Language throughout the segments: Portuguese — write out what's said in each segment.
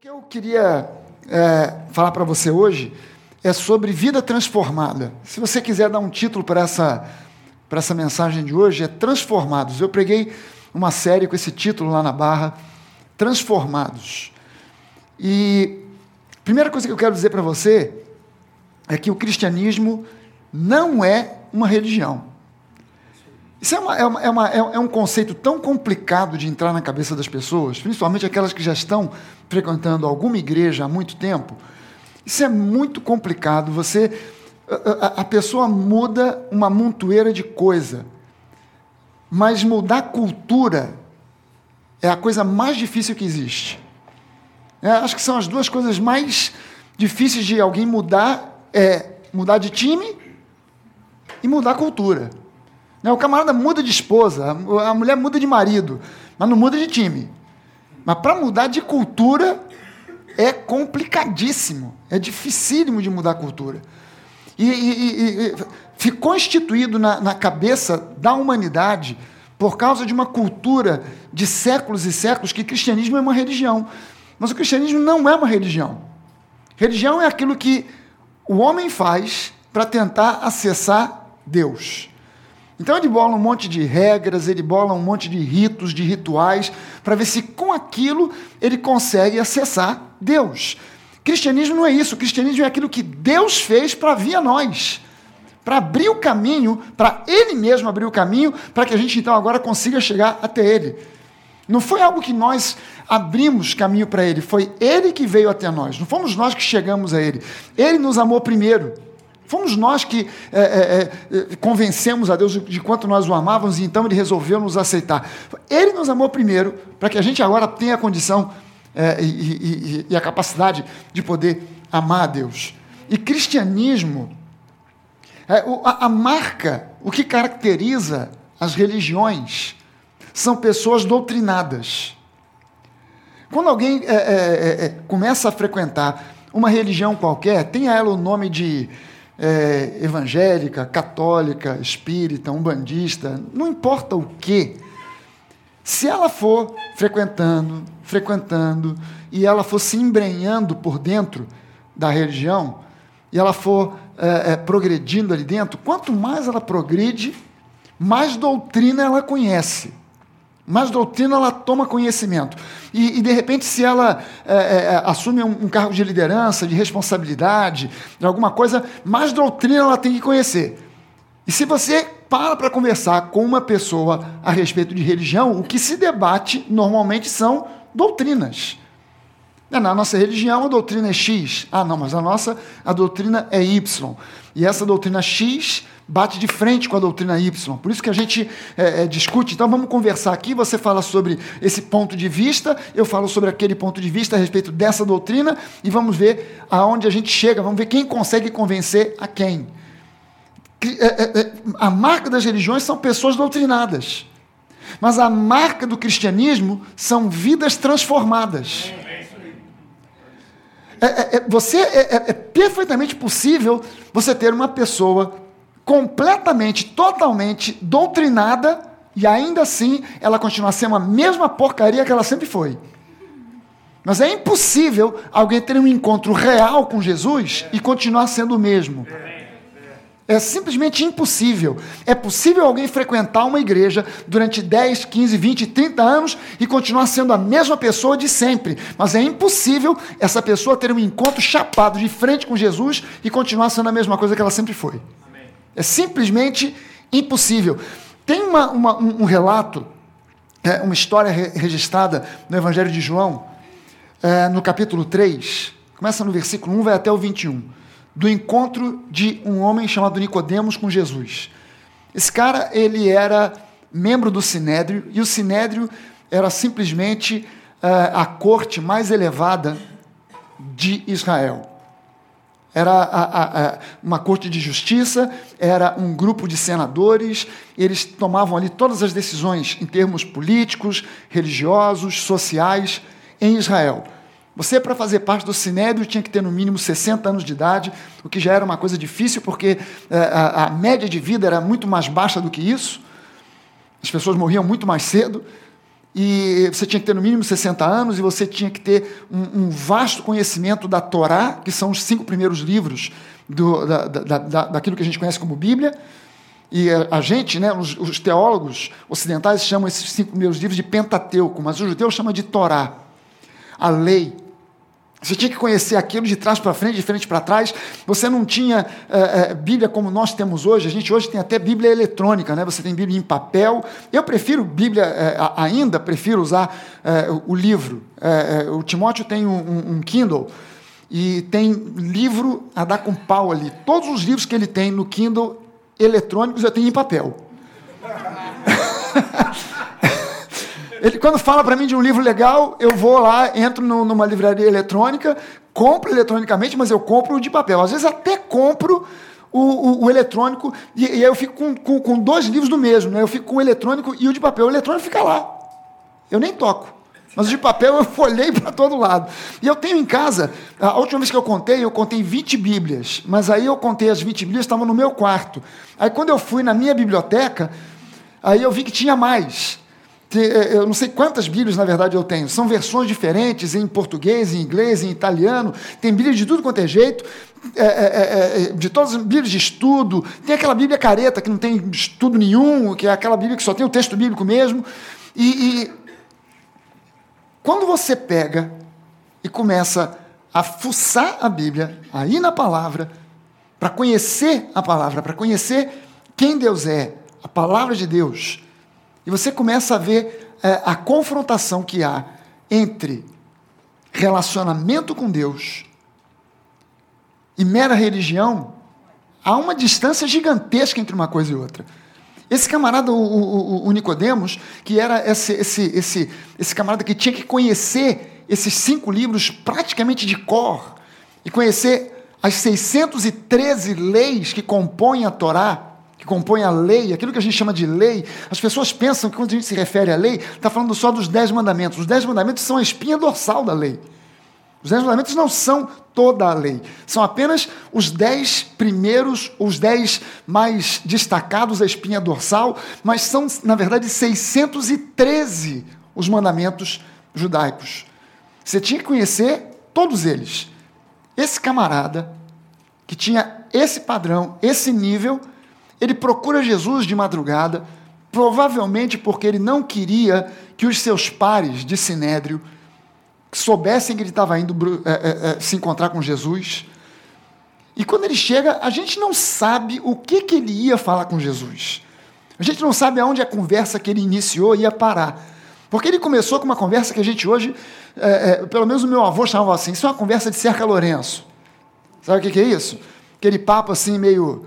O que eu queria é, falar para você hoje é sobre vida transformada. Se você quiser dar um título para essa, essa mensagem de hoje, é Transformados. Eu preguei uma série com esse título lá na Barra, Transformados. E a primeira coisa que eu quero dizer para você é que o cristianismo não é uma religião. Isso é, uma, é, uma, é, uma, é, um conceito tão complicado de entrar na cabeça das pessoas, principalmente aquelas que já estão frequentando alguma igreja há muito tempo. Isso é muito complicado. Você, a, a pessoa muda uma montoeira de coisa, mas mudar cultura é a coisa mais difícil que existe. É, acho que são as duas coisas mais difíceis de alguém mudar é mudar de time e mudar cultura. Né, o camarada muda de esposa, a mulher muda de marido, mas não muda de time. Mas para mudar de cultura é complicadíssimo, é dificílimo de mudar a cultura. E, e, e ficou instituído na, na cabeça da humanidade, por causa de uma cultura de séculos e séculos, que cristianismo é uma religião. Mas o cristianismo não é uma religião. Religião é aquilo que o homem faz para tentar acessar Deus. Então ele bola um monte de regras, ele bola um monte de ritos, de rituais, para ver se com aquilo ele consegue acessar Deus. Cristianismo não é isso, o cristianismo é aquilo que Deus fez para vir a nós. Para abrir o caminho, para Ele mesmo abrir o caminho, para que a gente então agora consiga chegar até Ele. Não foi algo que nós abrimos caminho para Ele, foi Ele que veio até nós, não fomos nós que chegamos a Ele. Ele nos amou primeiro. Fomos nós que é, é, é, convencemos a Deus de, quanto nós o amávamos e então ele resolveu nos aceitar. Ele nos amou primeiro, para que a gente agora tenha a condição é, e, e, e, a capacidade de poder amar a Deus. E cristianismo, é, a, a marca, o que caracteriza as religiões, são pessoas doutrinadas. Quando alguém é, é, é, começa a frequentar uma religião qualquer, tenha ela o nome de é, evangélica, católica, espírita, umbandista, não importa o que, se ela for frequentando, frequentando, e ela for se embrenhando por dentro da religião, e ela for é, é, progredindo ali dentro, quanto mais ela progride, mais doutrina ela conhece mais doutrina ela toma conhecimento. E, e de repente, se ela é, é, assume um, um, cargo de liderança, de responsabilidade, de alguma coisa, mais doutrina ela tem que conhecer. E se você para para conversar com uma pessoa a respeito de religião, o que se debate normalmente são doutrinas. Na nossa religião, a doutrina é X. Ah, não, mas a nossa, a doutrina é Y. E essa doutrina X bate de frente com a doutrina Y. Por isso que a gente é, é, discute. Então vamos conversar aqui. Você fala sobre esse ponto de vista, eu falo sobre aquele ponto de vista a respeito dessa doutrina e vamos ver aonde a gente chega. Vamos ver quem consegue convencer a quem. É, é, é, a marca das religiões são pessoas doutrinadas. Mas a marca do cristianismo são vidas transformadas. É, é, você é, é, perfeitamente possível você ter uma pessoa completamente, totalmente doutrinada e ainda assim ela continua sendo a mesma porcaria que ela sempre foi. Mas é impossível alguém ter um encontro real com Jesus e continuar sendo o mesmo. É simplesmente impossível. É possível alguém frequentar uma igreja durante 10, 15, 20, 30 anos e continuar sendo a mesma pessoa de sempre. Mas é impossível essa pessoa ter um encontro chapado de frente com Jesus e continuar sendo a mesma coisa que ela sempre foi. É simplesmente impossível. Tem uma, uma, um, um, relato, é, uma história re registrada no Evangelho de João, é, no capítulo 3, começa no versículo 1, vai até o 21, do encontro de um homem chamado Nicodemos com Jesus. Esse cara, ele era membro do Sinédrio, e o Sinédrio era simplesmente é, a corte mais elevada de Israel era a, a, a, uma corte de justiça, era um grupo de senadores, eles tomavam ali todas as decisões em termos políticos, religiosos, sociais em Israel. Você, para fazer parte do Sinédrio, tinha que ter no mínimo 60 anos de idade, o que já era uma coisa difícil, porque a, a média de vida era muito mais baixa do que isso, as pessoas morriam muito mais cedo. e você tinha que ter no mínimo 60 anos, e você tinha que ter um, um vasto conhecimento da Torá, que são os cinco primeiros livros do, da, da, da, daquilo que a gente conhece como Bíblia. E a gente, né, os, os, teólogos ocidentais chamam esses cinco primeiros livros de Pentateuco, mas o judeu chama de Torá, a lei. Você tinha que conhecer aquilo de trás para frente, de frente para trás. Você não tinha é, é, Bíblia como nós temos hoje. A gente hoje tem até Bíblia eletrônica, né? Você tem Bíblia em papel. Eu prefiro Bíblia é, ainda, prefiro usar o livro. o Timóteo tem um, um, Kindle e tem livro a dar com pau ali. Todos os livros que ele tem no Kindle eletrônicos eu tenho em papel. Ele, quando fala para mim de um livro legal, eu vou lá, entro no, numa livraria eletrônica, compro eletronicamente, mas eu compro de papel. Às vezes até compro o, o, o eletrônico, e, e, aí eu fico com, com, com, dois livros do mesmo. Né? Eu fico com o eletrônico e o de papel. O eletrônico fica lá. Eu nem toco. Mas o de papel eu folhei para todo lado. E eu tenho em casa, a última vez que eu contei, eu contei 20 Bíblias. Mas aí eu contei as 20 Bíblias, estavam no meu quarto. Aí quando eu fui na minha biblioteca, aí eu vi que tinha mais. É, eu não sei quantas Bíblias, na verdade, eu tenho. São versões diferentes em português, em inglês, em italiano. Tem Bíblia de tudo quanto é jeito. É, é, é, é, de todas as Bíblias de estudo. Tem aquela Bíblia careta, que não tem estudo nenhum, que é aquela Bíblia que só tem o texto bíblico mesmo. E, e quando você pega e começa a fuçar a Bíblia, a ir na palavra, para conhecer a palavra, para conhecer quem Deus é, a palavra de Deus e você começa a ver é, a confrontação que há entre relacionamento com Deus e mera religião. Há uma distância gigantesca entre uma coisa e outra. Esse camarada, o, o, o Nicodemos, que era esse, esse, esse, esse camarada que tinha que conhecer esses cinco livros praticamente de cor e conhecer as 613 leis que compõem a Torá, que compõe a lei, aquilo que a gente chama de lei, as pessoas pensam que quando a gente se refere à lei, está falando só dos dez mandamentos. Os dez mandamentos são a espinha dorsal da lei. Os dez mandamentos não são toda a lei, são apenas os dez primeiros, os dez mais destacados da espinha dorsal, mas são, na verdade, 613 os mandamentos judaicos. Você tinha que conhecer todos eles. Esse camarada, que tinha esse padrão, esse nível, ele procura Jesus de madrugada, provavelmente porque ele não queria que os seus pares de Sinédrio soubessem que ele estava indo é, é, é, se encontrar com Jesus. E quando ele chega, a gente não sabe o que, que ele ia falar com Jesus. A gente não sabe aonde a conversa que ele iniciou ia parar. Porque ele começou com uma conversa que a gente hoje, é, é, pelo menos o meu avô chamava assim, isso é uma conversa de cerca Lourenço. Sabe o que, que é isso? Aquele papo assim meio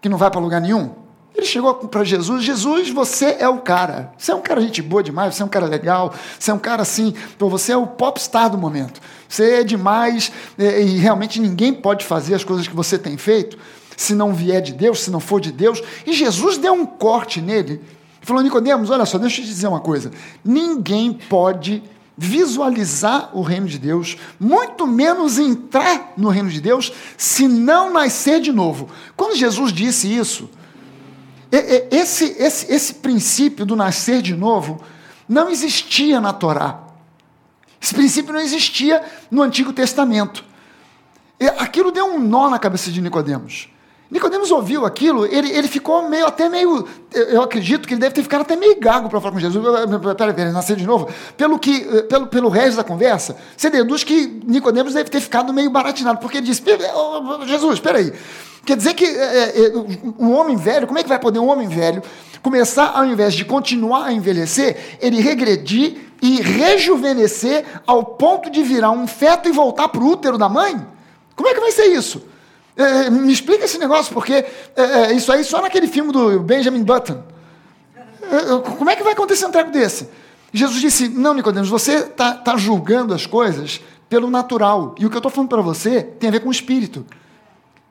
que não vai para lugar nenhum? Ele chegou para Jesus, Jesus, você é o cara. Você é um cara gente boa demais, você é um cara legal, você é um cara assim, você é o popstar do momento. Você é demais e realmente ninguém pode fazer as coisas que você tem feito se não vier de Deus, se não for de Deus. E Jesus deu um corte nele. Falou, Nicodemos, olha só, deixa eu te dizer uma coisa. Ninguém pode visualizar o reino de Deus, muito menos entrar no reino de Deus, se não nascer de novo. Quando Jesus disse isso, esse, esse, esse princípio do nascer de novo não existia na Torá. Esse princípio não existia no Antigo Testamento. Aquilo deu um nó na cabeça de Nicodemos. Nicodemos ouviu aquilo, ele, ele ficou meio, até meio, eu acredito que ele deve ter ficado até meio gago para falar com Jesus. Peraí, peraí, nascer de novo. Pelo, que, pelo, pelo resto da conversa, você deduz que Nicodemos deve ter ficado meio baratinado, porque ele disse, Jesus, espera aí. Quer dizer que é, é, um homem velho, como é que vai poder um homem velho começar, ao invés de continuar a envelhecer, ele regredir e rejuvenescer ao ponto de virar um feto e voltar para o útero da mãe? Como é que vai ser isso? É, é, me explica esse negócio, porque é, é, isso aí só naquele filme do Benjamin Button. É, como é que vai acontecer um treco desse? Jesus disse: Não, Nicodemos, você está tá julgando as coisas pelo natural. E o que eu estou falando para você tem a ver com o espírito.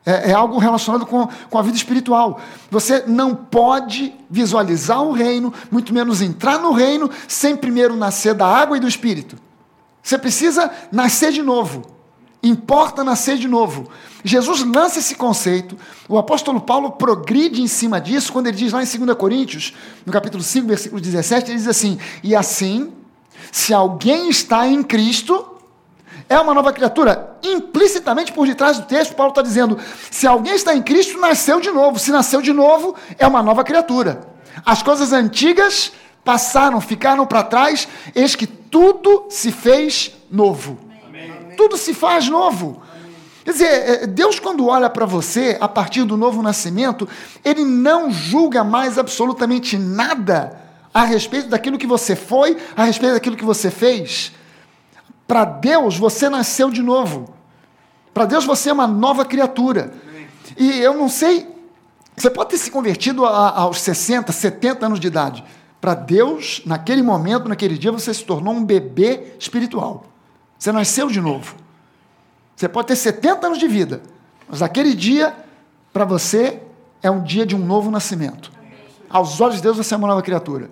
É, é, algo relacionado com, com a vida espiritual. Você não pode visualizar o reino, muito menos entrar no reino, sem primeiro nascer da água e do espírito. Você precisa nascer de novo. Importa nascer de novo. Jesus lança esse conceito, o apóstolo Paulo progride em cima disso, quando ele diz lá em 2 Coríntios, no capítulo 5, versículo 17, ele diz assim: E assim, se alguém está em Cristo, é uma nova criatura. Implicitamente por detrás do texto, Paulo está dizendo: se alguém está em Cristo, nasceu de novo. Se nasceu de novo, é uma nova criatura. As coisas antigas passaram, ficaram para trás, eis que tudo se fez novo. Tudo se faz novo. Quer dizer, é, Deus, quando olha para você a partir do novo nascimento, Ele não julga mais absolutamente nada a respeito daquilo que você foi, a respeito daquilo que você fez. Para Deus, você nasceu de novo. Para Deus, você é uma nova criatura. E eu não sei, você pode ter se convertido a, aos 60, 70 anos de idade. Para Deus, naquele momento, naquele dia, você se tornou um bebê espiritual. Você nasceu de novo. Você pode ter 70 anos de vida, mas aquele dia, para você, é um dia de um novo nascimento. Aos olhos de Deus, você é uma nova criatura.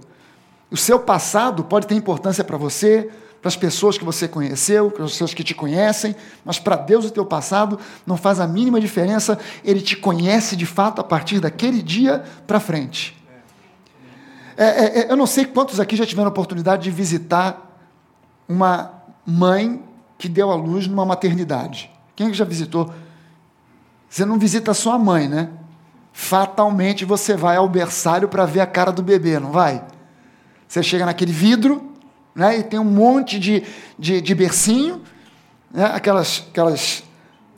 O seu passado pode ter importância para você, para as pessoas que você conheceu, para as pessoas que te conhecem, mas para Deus o teu passado não faz a mínima diferença, Ele te conhece de fato a partir daquele dia para frente. É, é, é, eu não sei quantos aqui já tiveram a oportunidade de visitar uma mãe que deu à luz numa maternidade. Quem já visitou? Você não visita a sua mãe, né? Fatalmente você vai ao berçário para ver a cara do bebê, não vai? Você chega naquele vidro, né? E tem um monte de, de, de bercinho, né? aquelas, aquelas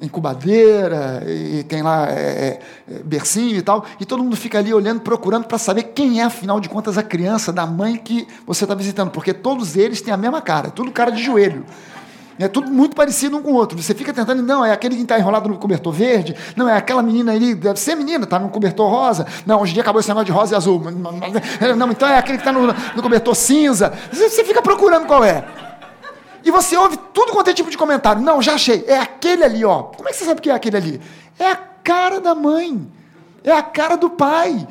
incubadeira, e tem lá é, é, bercinho e tal, e todo mundo fica ali olhando, procurando para saber quem é, afinal de contas, a criança da mãe que você está visitando, porque todos eles têm a mesma cara, tudo cara de joelho. É tudo muito parecido um com o outro. Você fica tentando, não, é aquele que está enrolado no cobertor verde, não, é aquela menina ali, deve ser menina, está no cobertor rosa. Não, hoje em dia acabou esse negócio de rosa e azul. Não, então é aquele que está no, no cobertor cinza. Você fica procurando qual é. E você ouve tudo quanto é tipo de comentário. Não, já achei. É aquele ali, ó. Como é que você sabe que é aquele ali? É a cara da mãe. É a cara do pai.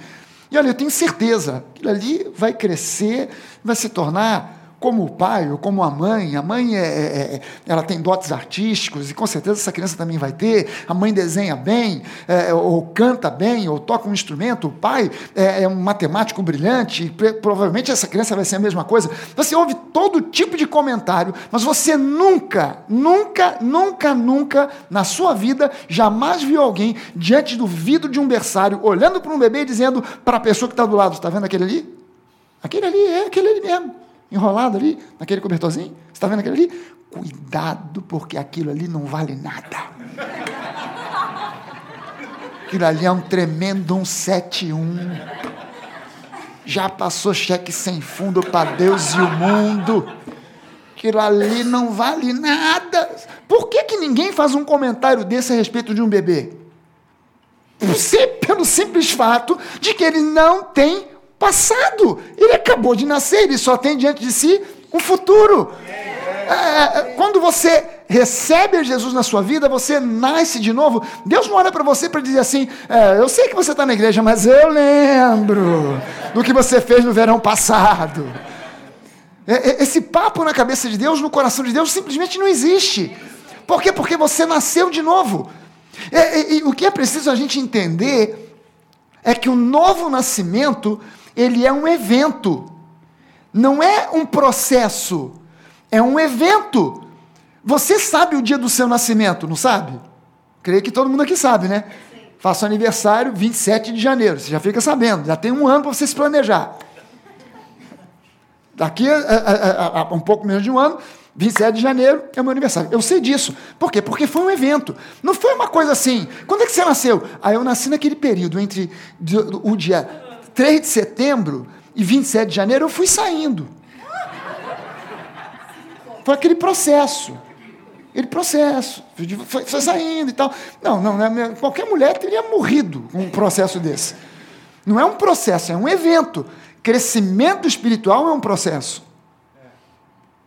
E olha, eu tenho certeza, aquilo ali vai crescer, vai se tornar como o pai ou como a mãe, a mãe é, é, é, ela tem dotes artísticos e com certeza essa criança também vai ter. A mãe desenha bem, é, ou canta bem, ou toca um instrumento. O pai é, é um matemático brilhante. E, provavelmente essa criança vai ser a mesma coisa. Você ouve todo tipo de comentário, mas você nunca, nunca, nunca, nunca na sua vida jamais viu alguém diante do vidro de um berçário olhando para um bebê e dizendo para a pessoa que está do lado: está vendo aquele ali? Aquele ali é aquele ali mesmo enrolado ali, naquele cobertorzinho. Você está vendo aquele ali? Cuidado, porque aquilo ali não vale nada. Aquilo ali é um tremendo um 71. Já passou cheque sem fundo para Deus e o mundo. Aquilo ali não vale nada. Por que, que ninguém faz um comentário desse a respeito de um bebê? Pelo simples fato de que ele não tem passado. Ele acabou de nascer, ele só tem diante de si um futuro. É, é, quando você recebe Jesus na sua vida, você nasce de novo. Deus não olha para você para dizer assim: é, Eu sei que você está na igreja, mas eu lembro do que você fez no verão passado. É, é, esse papo na cabeça de Deus, no coração de Deus, simplesmente não existe. Por quê? Porque você nasceu de novo. E, o que é preciso a gente entender é que o novo nascimento ele é um evento. Não é um processo, é um evento. Você sabe o dia do seu nascimento, não sabe? Creio que todo mundo aqui sabe, né? Faço aniversário 27 de janeiro, você já fica sabendo, já tem um ano para você se planejar. Daqui a, a, a, um pouco menos de um ano, 27 de janeiro é meu aniversário. Eu sei disso. Por quê? Porque foi um evento. Não foi uma coisa assim. Quando é que você nasceu? Aí ah, eu nasci naquele período entre o dia 3 de setembro e 27 de janeiro, eu fui saindo. Foi aquele processo. Aquele processo. Foi, foi saindo e tal. Não, não, né, qualquer mulher teria morrido com um processo desse. Não é um processo, é um evento. Crescimento espiritual é um processo.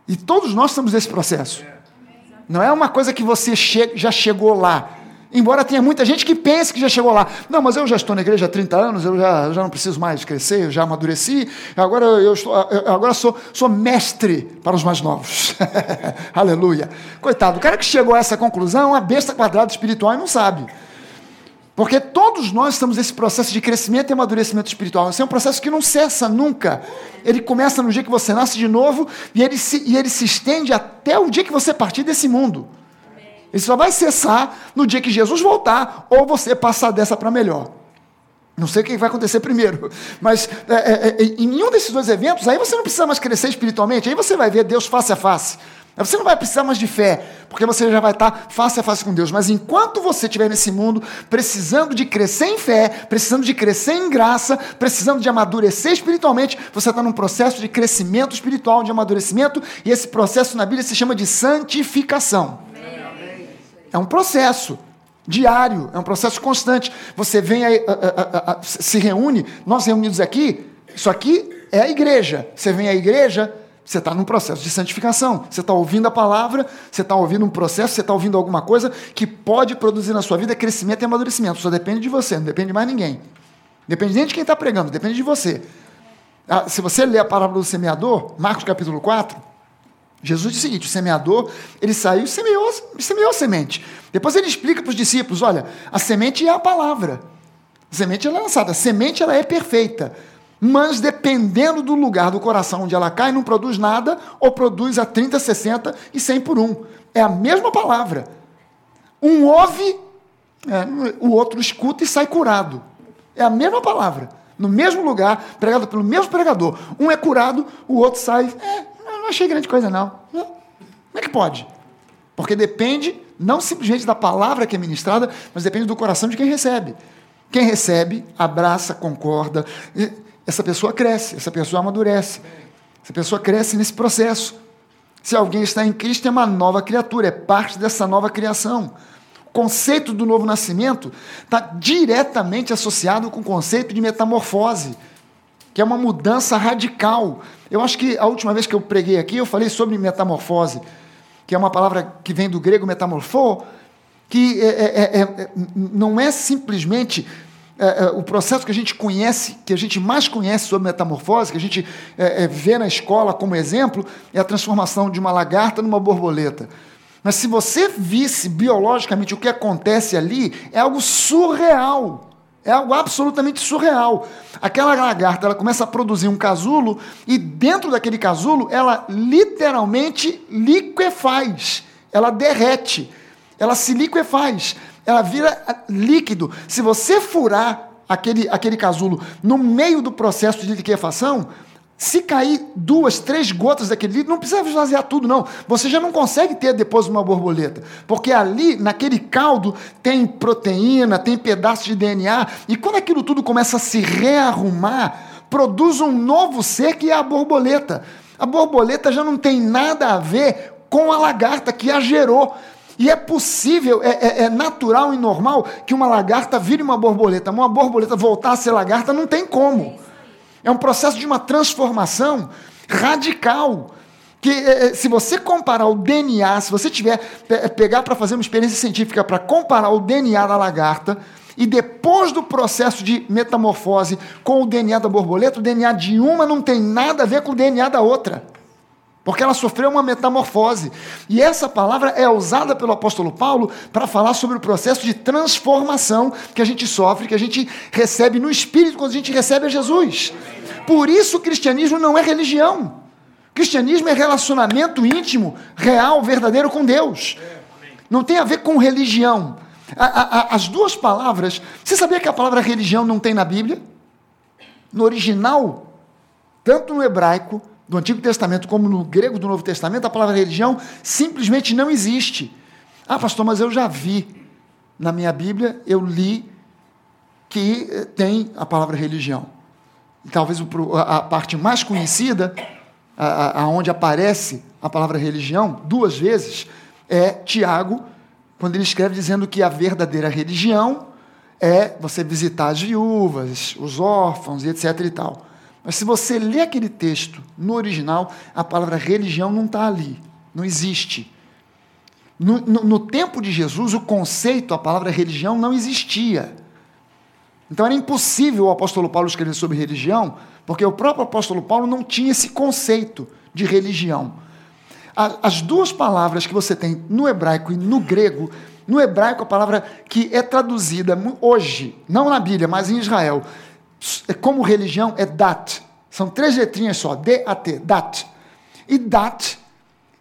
E todos nós estamos nesse processo. Não é uma coisa que você che já chegou lá. Embora tenha muita gente que pense que já chegou lá. Não, mas eu já estou na igreja há 30 anos, eu já, já não preciso mais crescer, eu já amadureci, agora eu estou, eu agora sou, sou mestre para os mais novos. Aleluia. Coitado, o cara que chegou a essa conclusão é uma besta quadrada espiritual e não sabe. Porque todos nós estamos nesse processo de crescimento e amadurecimento espiritual. Esse é um processo que não cessa nunca. Ele começa no dia que você nasce de novo e ele se, e ele se estende até o dia que você partir desse mundo. Ele só vai cessar no dia que Jesus voltar ou você passar dessa para melhor. Não sei o que vai acontecer primeiro, mas é, é, é, em nenhum desses dois eventos, aí você não precisa mais crescer espiritualmente, aí você vai ver Deus face a face. Você não vai precisar mais de fé, porque você já vai estar face a face com Deus. Mas enquanto você estiver nesse mundo, precisando de crescer em fé, precisando de crescer em graça, precisando de amadurecer espiritualmente, você está num processo de crescimento espiritual, de amadurecimento, e esse processo na Bíblia se chama de santificação. É um processo diário, é um processo constante. Você vem a, a, a, se reúne, nós reunidos aqui, isso aqui é a igreja. Você vem à igreja, você está num processo de santificação. Você está ouvindo a palavra, você está ouvindo um processo, você está ouvindo alguma coisa que pode produzir na sua vida crescimento e amadurecimento. Só depende de você, não depende de mais ninguém. Depende nem de quem está pregando, depende de você. Ah, se você ler a parábola do semeador, Marcos capítulo 4, Jesus diz o seguinte: o semeador, ele saiu e semeou, semeou a semente. Depois ele explica para os discípulos: olha, a semente é a palavra. A semente é lançada, a semente ela é perfeita mas dependendo do lugar do coração onde ela cai, não produz nada, ou produz a 30, 60 e 100 por um. É a mesma palavra. Um ouve, é, o outro escuta e sai curado. É a mesma palavra. No mesmo lugar, pregado pelo mesmo pregador. Um é curado, o outro sai. É, não achei grande coisa, não. Como é que pode? Porque depende não simplesmente da palavra que é ministrada, mas depende do coração de quem recebe. Quem recebe, abraça, concorda essa pessoa cresce, essa pessoa amadurece. Essa pessoa cresce nesse processo. Se alguém está em Cristo, é uma nova criatura, é parte dessa nova criação. O conceito do novo nascimento está diretamente associado com o conceito de metamorfose, que é uma mudança radical. Eu acho que a última vez que eu preguei aqui, eu falei sobre metamorfose, que é uma palavra que vem do grego metamorfo, que é, é, é, é não é simplesmente é, é, o processo que a gente conhece, que a gente mais conhece sobre metamorfose, que a gente vê na escola como exemplo, é a transformação de uma lagarta numa borboleta. Mas se você visse biologicamente o que acontece ali, é algo surreal. É algo absolutamente surreal. Aquela lagarta ela começa a produzir um casulo e dentro daquele casulo ela literalmente liquefaz, ela derrete, ela se liquefaz ela vira líquido. Se você furar aquele, aquele casulo no meio do processo de liquefação, se cair duas, três gotas daquele líquido, não precisa esvaziar tudo, não. Você já não consegue ter depois uma borboleta. Porque ali, naquele caldo, tem proteína, tem pedaços de DNA. E quando aquilo tudo começa a se rearrumar, produz um novo ser que é a borboleta. A borboleta já não tem nada a ver com a lagarta que a gerou. E é possível, é, é, é, natural e normal que uma lagarta vire uma borboleta. Uma borboleta voltar a ser lagarta não tem como. É um processo de uma transformação radical. Que é, é se você comparar o DNA, se você tiver é, pegar para fazer uma experiência científica para comparar o DNA da lagarta e depois do processo de metamorfose com o DNA da borboleta, o DNA de uma não tem nada a ver com o DNA da outra porque ela sofreu uma metamorfose. E essa palavra é usada pelo apóstolo Paulo para falar sobre o processo de transformação que a gente sofre, que a gente recebe no espírito quando a gente recebe a Jesus. Por isso o cristianismo não é religião. O cristianismo é relacionamento íntimo, real, verdadeiro com Deus. Não tem a ver com religião. A, a, as duas palavras. Você sabia que a palavra religião não tem na Bíblia? No original, tanto no hebraico do Antigo Testamento como no grego do Novo Testamento, a palavra religião simplesmente não existe. Ah, pastor, mas eu já vi na minha Bíblia, eu li que eh, tem a palavra religião. E talvez a parte mais conhecida, aonde aparece a palavra religião, duas vezes, é Tiago, quando ele escreve dizendo que a verdadeira religião é você visitar as viúvas, os órfãos e etc e tal. Mas se você lê aquele texto no original, a palavra religião não está ali, não existe. No, no, no, tempo de Jesus, o conceito, a palavra religião, não existia. Então era impossível o apóstolo Paulo escrever sobre religião, porque o próprio apóstolo Paulo não tinha esse conceito de religião. As duas palavras que você tem no hebraico e no grego, no hebraico a palavra que é traduzida hoje, não na Bíblia, mas em Israel, como religião é dat. São três letrinhas só, D-A-T, dat. E dat,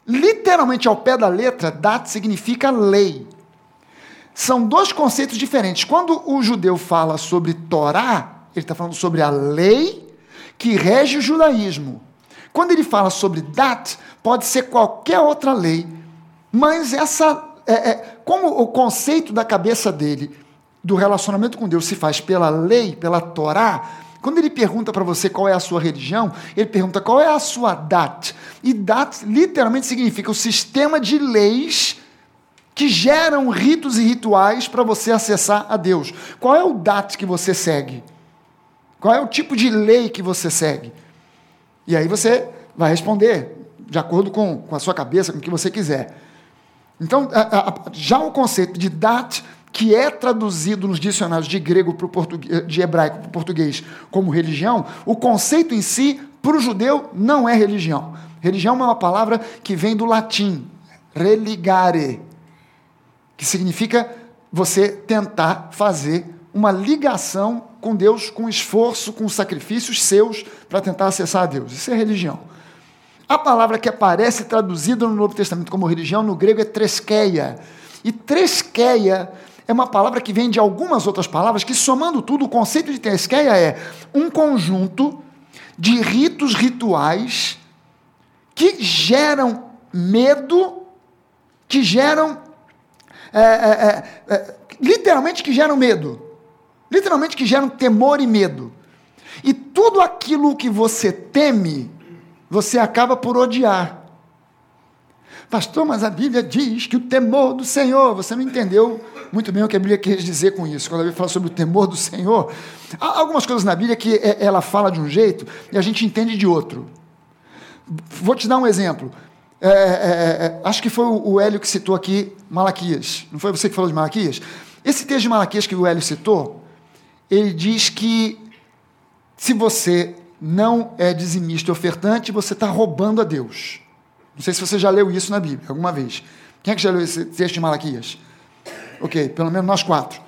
literalmente ao pé da letra, dat significa lei. São dois conceitos diferentes. Quando o judeu fala sobre Torá, ele está falando sobre a lei que rege o judaísmo. Quando ele fala sobre dat, pode ser qualquer outra lei, mas essa, é, é, como o conceito da cabeça dele do relacionamento com Deus se faz pela lei, pela Torá, quando ele pergunta para você qual é a sua religião, ele pergunta qual é a sua dat. E dat literalmente significa o sistema de leis que geram ritos e rituais para você acessar a Deus. Qual é o dat que você segue? Qual é o tipo de lei que você segue? E aí você vai responder de acordo com, com a sua cabeça, com o que você quiser. Então, já o conceito de dat, que é traduzido nos dicionários de grego para português, de hebraico para o português como religião, o conceito em si, para o judeu, não é religião. Religião é uma palavra que vem do latim, religare, que significa você tentar fazer uma ligação com Deus, com esforço, com sacrifícios seus para tentar acessar a Deus. Isso é religião. A palavra que aparece traduzida no Novo Testamento como religião no grego é tresqueia. E tresqueia é uma palavra que vem de algumas outras palavras que, somando tudo, o conceito de tresqueia é um conjunto de ritos rituais que geram medo, que geram. É, é, é, é literalmente que geram medo. Literalmente que geram temor e medo. E tudo aquilo que você teme você acaba por odiar. Pastor, mas a Bíblia diz que o temor do Senhor, você não entendeu muito bem o que a Bíblia quer dizer com isso. Quando a Bíblia fala sobre o temor do Senhor, há algumas coisas na Bíblia que é, ela fala de um jeito e a gente entende de outro. Vou te dar um exemplo. É, é, é, é acho que foi o Hélio que citou aqui Malaquias. Não foi você que falou de Malaquias? Esse texto de Malaquias que o Hélio citou, ele diz que se você não é dizimista ofertante, você está roubando a Deus. Não sei se você já leu isso na Bíblia alguma vez. Quem é que já leu esse texto de Malaquias? Ok, pelo menos nós quatro.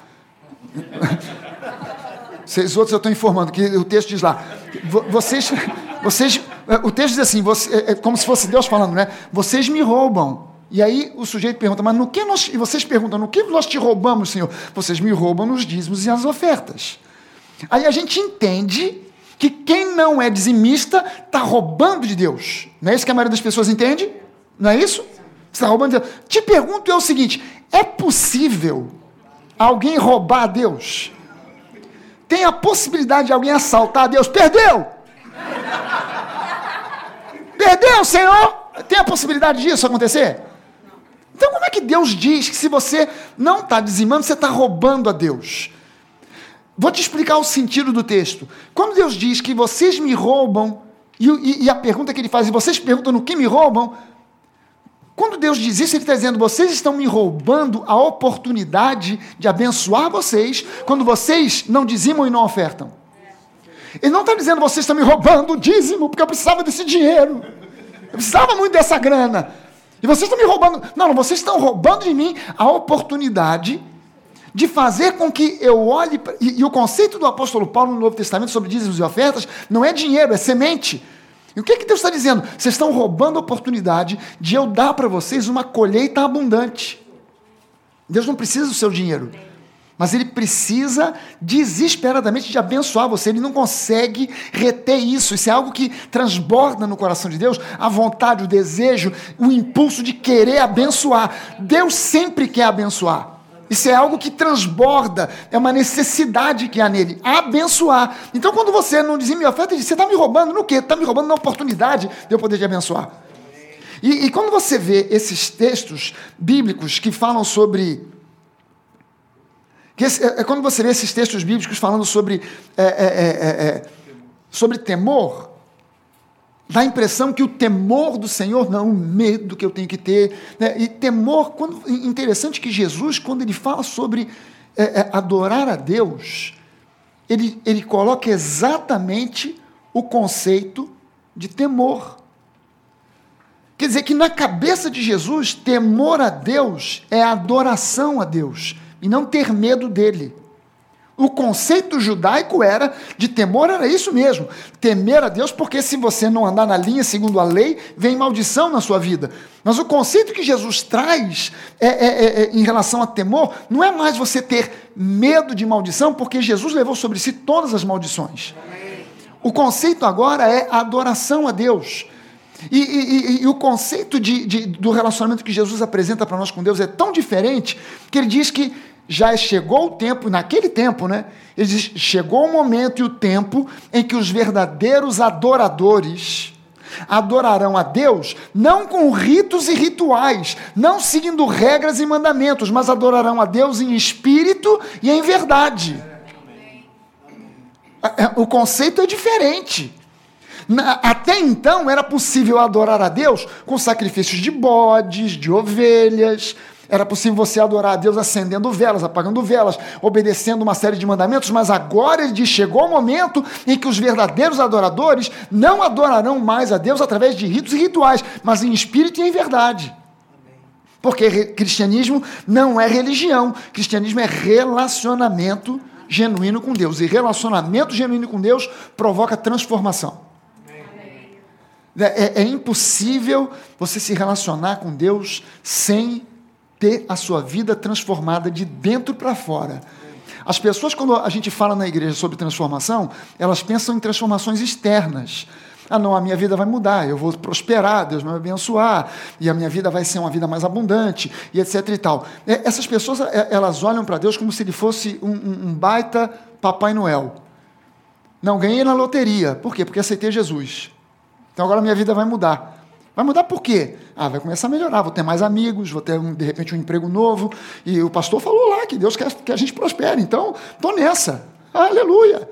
Vocês outros eu estou informando que o texto diz lá. Vocês, vocês, é, o texto diz assim, você, é como se fosse Deus falando, né? Vocês me roubam. E aí o sujeito pergunta, mas no que nós. E vocês perguntam, no que nós te roubamos, Senhor? Vocês me roubam nos dízimos e as ofertas. Aí a gente entende que quem não é dizimista está roubando de Deus. Não é isso que a maioria das pessoas entende? Não é isso? Você está roubando de Deus. Te pergunto é o seguinte: é possível alguém roubar a Deus? Tem a possibilidade de alguém assaltar a Deus? Perdeu! Perdeu, Senhor! Tem a possibilidade disso acontecer? Então, como é que Deus diz que se você não está dizimando, você está roubando a Deus? Vou te explicar o sentido do texto. Quando Deus diz que vocês me roubam, e, e, e a pergunta que ele faz, e vocês perguntam no que me roubam, quando Deus diz isso, Ele está dizendo: vocês estão me roubando a oportunidade de abençoar vocês quando vocês não dizimam e não ofertam. Ele não está dizendo: vocês estão me roubando o dízimo, porque eu precisava desse dinheiro. Eu precisava muito dessa grana. E vocês estão me roubando. Não, não, vocês estão roubando de mim a oportunidade de fazer com que eu olhe. E, e, o conceito do apóstolo Paulo no Novo Testamento sobre dízimos e ofertas não é dinheiro, é semente. E o que, que Deus está dizendo? Vocês estão roubando a oportunidade de eu dar para vocês uma colheita abundante. Deus não precisa do seu dinheiro, mas Ele precisa desesperadamente de abençoar você. Ele não consegue reter isso. Isso é algo que transborda no coração de Deus a vontade, o desejo, o impulso de querer abençoar. Deus sempre quer abençoar. Isso é algo que transborda, é uma necessidade que há nele, abençoar. Então, quando você não dizia minha oferta, você está me roubando no quê? Está me roubando na oportunidade de eu poder te abençoar. E, e quando você vê esses textos bíblicos que falam sobre. É, é, quando você vê esses textos bíblicos falando sobre, é, é, é, é sobre temor, dá a impressão que o temor do Senhor, não, o medo que eu tenho que ter. Né? E temor, quando, interessante que Jesus, quando ele fala sobre é, é, adorar a Deus, ele, ele coloca exatamente o conceito de temor. Quer dizer que na cabeça de Jesus, temor a Deus é adoração a Deus e não ter medo dele. O conceito judaico era de temor, era isso mesmo. Temer a Deus, porque se você não andar na linha segundo a lei, vem maldição na sua vida. Mas o conceito que Jesus traz é, é, é, é, em relação a temor não é mais você ter medo de maldição, porque Jesus levou sobre si todas as maldições. O conceito agora é adoração a Deus. E, e, e, o conceito de, de, do relacionamento que Jesus apresenta para nós com Deus é tão diferente que ele diz que já chegou o tempo, naquele tempo, né? Ele diz, chegou o momento e o tempo em que os verdadeiros adoradores adorarão a Deus não com ritos e rituais, não seguindo regras e mandamentos, mas adorarão a Deus em espírito e em verdade. É, o conceito é diferente. Até então era possível adorar a Deus com sacrifícios de bodes, de ovelhas, era possível você adorar a Deus acendendo velas, apagando velas, obedecendo uma série de mandamentos, mas agora ele diz: chegou o momento em que os verdadeiros adoradores não adorarão mais a Deus através de ritos e rituais, mas em espírito e em verdade. Porque cristianismo não é religião, cristianismo é relacionamento genuíno com Deus. E relacionamento genuíno com Deus provoca transformação. É, é, é, impossível você se relacionar com Deus sem ter a sua vida transformada de dentro para fora. As pessoas, quando a gente fala na igreja sobre transformação, elas pensam em transformações externas. Ah, não, a minha vida vai mudar, eu vou prosperar, Deus vai me abençoar, e a minha vida vai ser uma vida mais abundante, e etc e tal. É, essas pessoas, é, elas olham para Deus como se ele fosse um, um baita Papai Noel. Não, ganhei na loteria. Por quê? Porque aceitei Jesus. Então agora a minha vida vai mudar. Vai mudar por quê? Ah, vai começar a melhorar, vou ter mais amigos, vou ter, de repente, um emprego novo. E o pastor falou lá que Deus quer que a gente prospere. Então, estou nessa. Aleluia.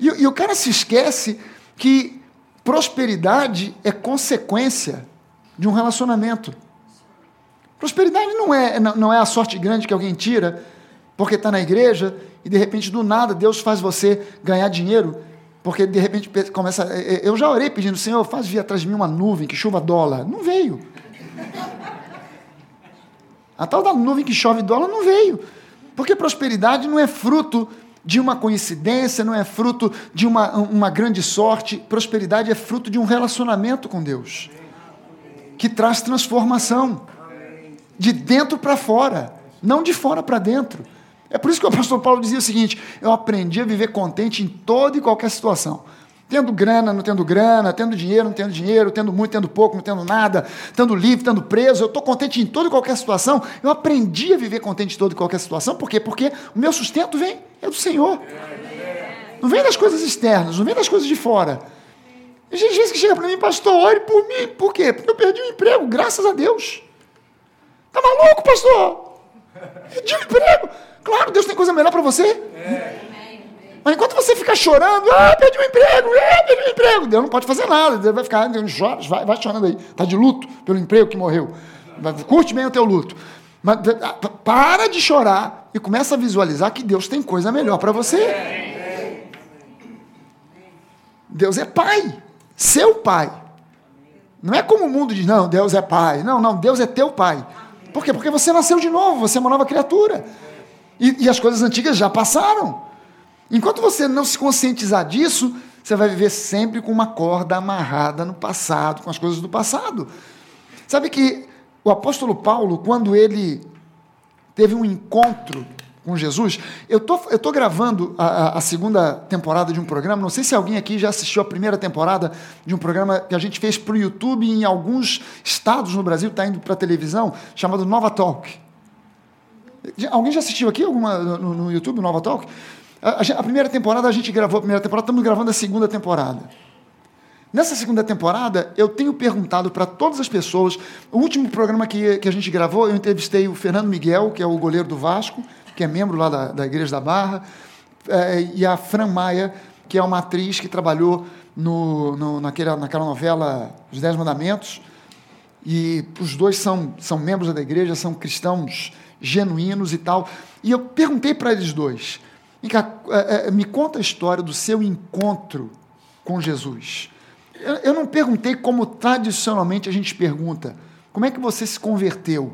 E, e o cara se esquece que prosperidade é consequência de um relacionamento. Prosperidade não é, não é a sorte grande que alguém tira porque está na igreja e de repente do nada Deus faz você ganhar dinheiro porque de repente começa. É, é, eu já orei pedindo, Senhor, faz vir atrás de mim uma nuvem que chuva dólar. Não veio. A tal da nuvem que chove dólar não veio. Porque prosperidade não é fruto de uma coincidência, não é fruto de uma, uma grande sorte. Prosperidade é fruto de um relacionamento com Deus que traz transformação de dentro para fora, não de fora para dentro. É por isso que o apóstolo Paulo dizia o seguinte: eu aprendi a viver contente em toda e qualquer situação. Tendo grana, não tendo grana, tendo dinheiro, não tendo dinheiro, tendo muito, tendo pouco, não tendo nada, tendo livre, tendo preso, eu estou contente em toda e qualquer situação. Eu aprendi a viver contente em toda e qualquer situação, por quê? Porque o meu sustento vem, é do Senhor. Não vem das coisas externas, não vem das coisas de fora. Tem gente vezes que chega para mim, pastor, ore por mim. Por quê? Porque eu perdi o emprego, graças a Deus. Tá maluco, pastor? Perdi o emprego. Claro, Deus tem coisa melhor para você. É. Mas enquanto você fica chorando, ah, perdi o emprego, ah, perdi o emprego, Deus não pode fazer nada, Deus vai ficar, Deus chora, vai, vai chorando aí, está de luto pelo emprego que morreu. Curte bem o teu luto. Mas para de chorar e começa a visualizar que Deus tem coisa melhor para você. Deus é pai, seu pai. Não é como o mundo diz, não, Deus é pai. Não, não, Deus é teu pai. Por quê? Porque você nasceu de novo, você é uma nova criatura. E, e as coisas antigas já passaram. Enquanto você não se conscientizar disso, você vai viver sempre com uma corda amarrada no passado, com as coisas do passado. Sabe que o apóstolo Paulo, quando ele teve um encontro com Jesus, eu tô, estou tô gravando a, a, segunda temporada de um programa, não sei se alguém aqui já assistiu a primeira temporada de um programa que a gente fez para o YouTube em alguns estados no Brasil, está indo para a televisão, chamado Nova Talk. Alguém já assistiu aqui alguma no, no YouTube, Nova Talk? A, a, primeira temporada a gente gravou a primeira temporada, estamos gravando a segunda temporada. Nessa segunda temporada, eu tenho perguntado para todas as pessoas. O último programa que, que a gente gravou, eu entrevistei o Fernando Miguel, que é o goleiro do Vasco, que é membro lá da, da Igreja da Barra, é, e a Fran Maia, que é uma atriz que trabalhou no, no, naquela, naquela novela Os Dez Mandamentos, e os dois são, são membros da igreja, são cristãos genuínos e tal. E eu perguntei para eles dois: é, é, me conta a história do seu encontro com Jesus. Eu não perguntei como tradicionalmente a gente pergunta: como é que você se converteu?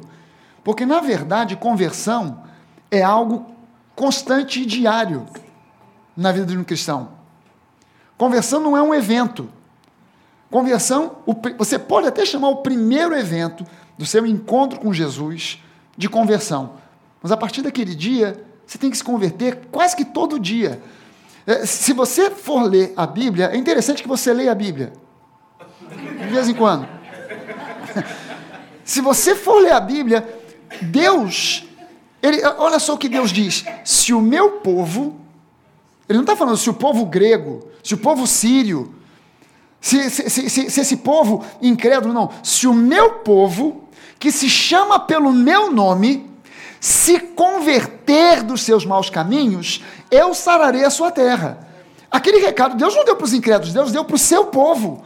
Porque, na verdade, conversão é algo constante e diário na vida de um cristão. Conversão não é um evento. Conversão, você pode até chamar o primeiro evento do seu encontro com Jesus de conversão. Mas a partir daquele dia, você tem que se converter quase que todo dia. É, se você for ler a Bíblia, é interessante que você leia a Bíblia. De vez em quando. Se você for ler a Bíblia, Deus, ele, olha só o que Deus diz: se o meu povo, ele não está falando se o povo grego, se o povo sírio, se, se, se, se, esse povo incrédulo, não, se o meu povo, que se chama pelo meu nome, se converter dos seus maus caminhos, eu sararei a sua terra. Aquele recado Deus não deu para os incrédulos, Deus deu para o seu povo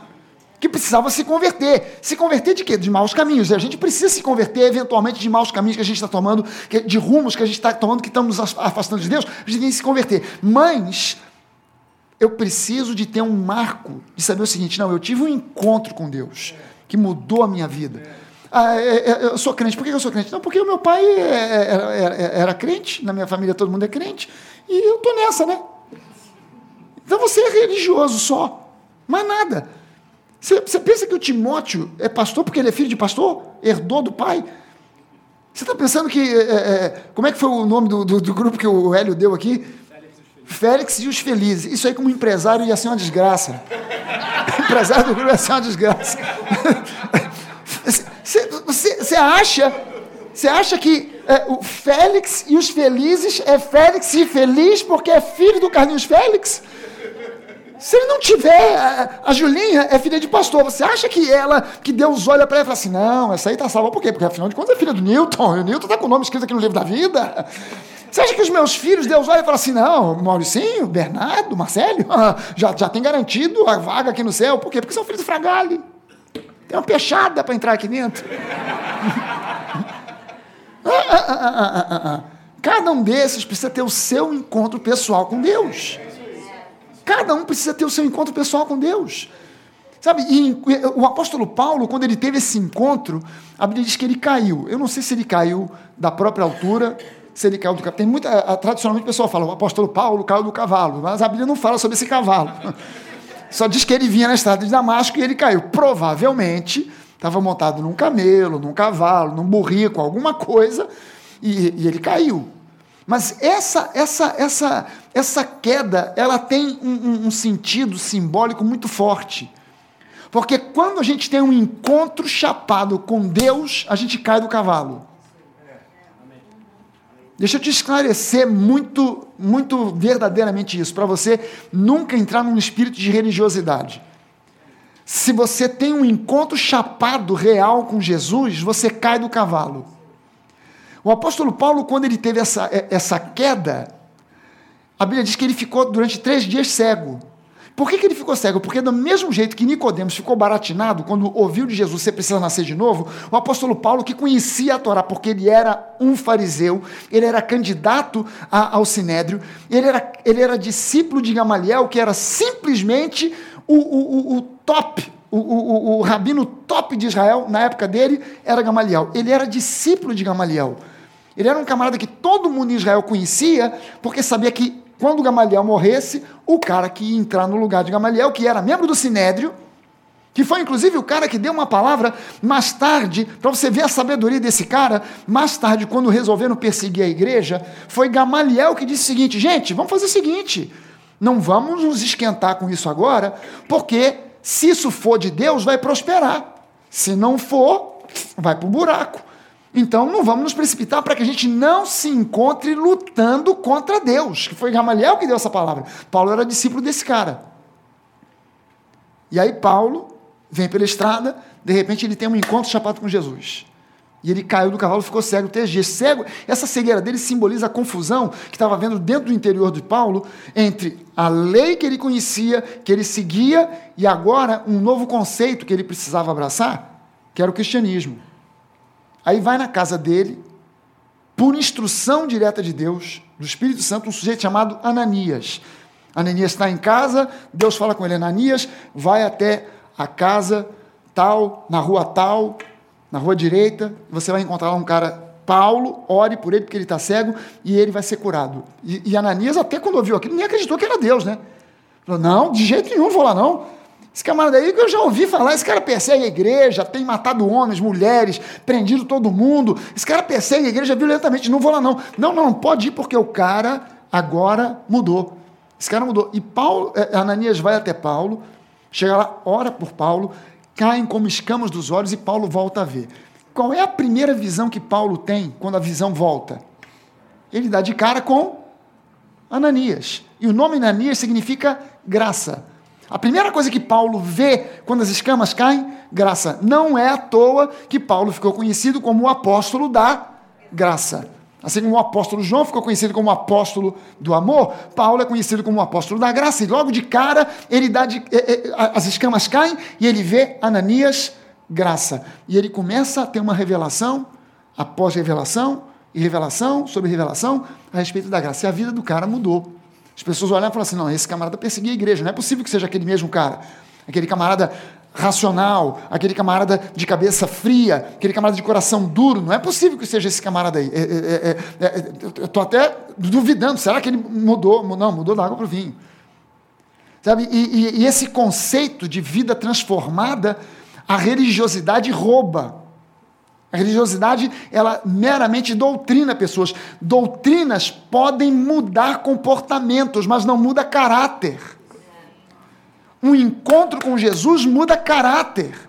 que precisava se converter. Se converter de quê? De maus caminhos. A gente precisa se converter eventualmente de maus caminhos que a gente está tomando, de rumos que a gente está tomando, que estamos afastando de Deus. A gente tem que se converter. Mas eu preciso de ter um marco, de saber o seguinte: não, eu tive um encontro com Deus que mudou a minha vida. Ah, é, é, eu sou crente. Por que eu sou crente? Não, porque o meu pai é, era, era, era crente, na minha família todo mundo é crente, e eu estou nessa, né? Então você é religioso só, mais nada. Você, você pensa que o Timóteo é pastor porque ele é filho de pastor? Herdou do pai? Você está pensando que. É, é, como é que foi o nome do, do, do, grupo que o Hélio deu aqui? Félix e os Felizes. Isso aí, como empresário, ia ser uma desgraça. empresário do grupo ia ser uma desgraça. Você, acha. Você acha que é, o Félix e os Felizes é Félix e Feliz porque é filho do Carlinhos Félix? Se ele não tiver, a, a, Julinha é filha de pastor. Você acha que ela, que Deus olha para ela e fala assim: não, essa aí está salva por quê? Porque afinal de contas é filha do Newton, e o Newton está com o nome escrito aqui no livro da vida. Você acha que os meus filhos, Deus olha e fala assim: não, Mauricinho, Bernardo, Marcelo, já, já tem garantido a vaga aqui no céu. Por quê? Porque são filhos do Fragale. Tem uma peixada para entrar aqui dentro. Cada um desses precisa ter o seu encontro pessoal com Deus. Cada um precisa ter o seu encontro pessoal com Deus. Sabe, e o apóstolo Paulo, quando ele teve esse encontro, a Bíblia diz que ele caiu. Eu não sei se ele caiu da própria altura, se ele caiu do cavalo. Tem muita, tradicionalmente o pessoal fala, o apóstolo Paulo caiu do cavalo, mas a Bíblia não fala sobre esse cavalo. Só diz que ele vinha na estrada de Damasco e ele caiu. Provavelmente estava montado num camelo, num cavalo, num burrico, alguma coisa, e, e ele caiu. Mas essa, essa, essa, essa queda, ela tem um, um, um sentido simbólico muito forte. Porque quando a gente tem um encontro chapado com Deus, a gente cai do cavalo. Deixa eu te esclarecer muito, muito verdadeiramente isso, para você nunca entrar num espírito de religiosidade. Se você tem um encontro chapado real com Jesus, você cai do cavalo. O apóstolo Paulo, quando ele teve essa, é, essa queda, a Bíblia diz que ele ficou durante três dias cego. Por que, que ele ficou cego? Porque do mesmo jeito que Nicodemos ficou baratinado quando ouviu de Jesus você precisa nascer de novo, o apóstolo Paulo, que conhecia a Torá, porque ele era um fariseu, ele era candidato a, ao Sinédrio, ele era, ele era discípulo de Gamaliel, que era simplesmente o, o, o, o top, o, o, o, rabino top de Israel, na época dele, era Gamaliel. Ele era discípulo de Gamaliel. Ele era um camarada que todo mundo em Israel conhecia, porque sabia que quando Gamaliel morresse, o cara que ia entrar no lugar de Gamaliel, que era membro do Sinédrio, que foi inclusive o cara que deu uma palavra mais tarde, para você ver a sabedoria desse cara, mais tarde, quando resolveram perseguir a igreja, foi Gamaliel que disse o seguinte: gente, vamos fazer o seguinte, não vamos nos esquentar com isso agora, porque se isso for de Deus, vai prosperar. Se não for, vai para o buraco. Então não vamos nos precipitar para que a gente não se encontre lutando contra Deus, que foi Gamaliel que deu essa palavra. Paulo era discípulo desse cara. E aí Paulo vem pela estrada, de repente ele tem um encontro chapado com Jesus. E ele caiu do cavalo ficou cego três. Cego, essa cegueira dele simboliza a confusão que estava havendo dentro do interior de Paulo entre a lei que ele conhecia, que ele seguia, e agora um novo conceito que ele precisava abraçar, que era o cristianismo. Aí vai na casa dele, por instrução direta de Deus, do Espírito Santo, um sujeito chamado Ananias. Ananias está em casa, Deus fala com ele, Ananias, vai até a casa tal, na rua tal, na rua direita, você vai encontrar lá um cara, Paulo, ore por ele porque ele está cego e ele vai ser curado. E, e, Ananias, até quando ouviu aquilo, nem acreditou que era Deus, né? Falou, não, de jeito nenhum vou lá não. Esse camarada aí que eu já ouvi falar, esse cara persegue a igreja, tem matado homens, mulheres, prendido todo mundo. Esse cara persegue a igreja violentamente, não vou lá não. Não, não, pode ir porque o cara agora mudou. Esse cara mudou. E Paulo, eh, Ananias vai até Paulo, chega lá, ora por Paulo, caem como escamas dos olhos e Paulo volta a ver. Qual é a primeira visão que Paulo tem quando a visão volta? Ele dá de cara com Ananias. E o nome Ananias significa graça. A primeira coisa que Paulo vê quando as escamas caem, graça. Não é à toa que Paulo ficou conhecido como o apóstolo da graça. Assim como o apóstolo João ficou conhecido como o apóstolo do amor, Paulo é conhecido como o apóstolo da graça. E logo de cara, ele dá de, é, é, as escamas caem e ele vê Ananias, graça. E ele começa a ter uma revelação, após revelação, e revelação sobre revelação a respeito da graça. E a vida do cara mudou. As pessoas olham e falam assim: não, esse camarada perseguia a igreja. Não é possível que seja aquele mesmo cara. Aquele camarada racional, aquele camarada de cabeça fria, aquele camarada de coração duro. Não é possível que seja esse camarada aí. É, é, é, é eu estou até duvidando. Será que ele mudou? Não, mudou da água para o vinho. Sabe? E, e, e esse conceito de vida transformada, a religiosidade rouba. A religiosidade, ela meramente doutrina pessoas. Doutrinas podem mudar comportamentos, mas não muda caráter. Um encontro com Jesus muda caráter.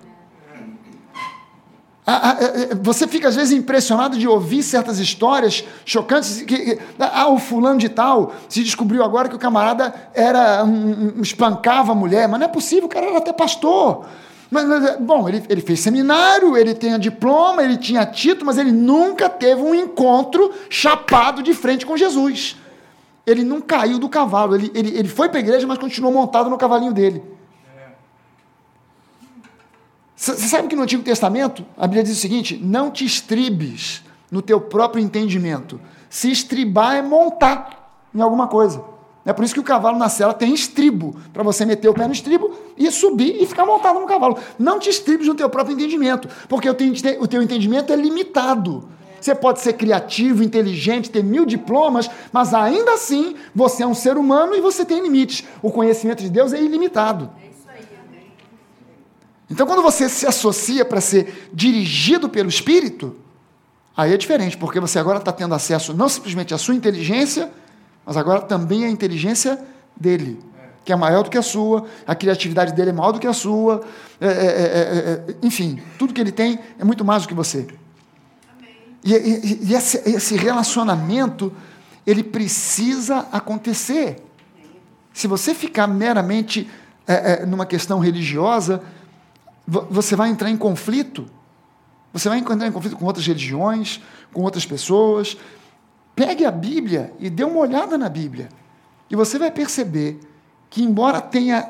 Você fica às vezes impressionado de ouvir certas histórias chocantes. Que, ah, o fulano de tal se descobriu agora que o camarada era um, um, espancava a mulher, mas não é possível, o cara era até pastor. Mas, mas, bom, ele, ele fez seminário, ele tem diploma, ele tinha título, mas ele nunca teve um encontro chapado de frente com Jesus ele não caiu do cavalo. Ele, ele, ele foi para a igreja, mas continuou montado no cavalinho dele. Você sabe que no Antigo Testamento a Bíblia diz o seguinte: não te estribes no teu próprio entendimento. Se estribar é montar em alguma coisa. É por isso que o cavalo na cela tem estribo, para você meter o pé no estribo e subir e ficar montado no cavalo. Não te estribes no teu próprio entendimento, porque o teu entendimento é limitado. Você pode ser criativo, inteligente, ter mil diplomas, mas ainda assim você é um ser humano e você tem limites. O conhecimento de Deus é ilimitado. Então, quando você se associa para ser dirigido pelo Espírito, aí é diferente, porque você agora está tendo acesso não simplesmente à sua inteligência, mas agora também à inteligência dele, que é maior do que a sua, a criatividade dele é maior do que a sua, é, é, é, enfim, tudo que ele tem é muito mais do que você. E, e, e esse, esse relacionamento, ele precisa acontecer. Se você ficar meramente é, é, numa questão religiosa, você vai entrar em conflito. Você vai entrar em conflito com outras religiões, com outras pessoas. Pegue a Bíblia e dê uma olhada na Bíblia. E você vai perceber que, embora tenha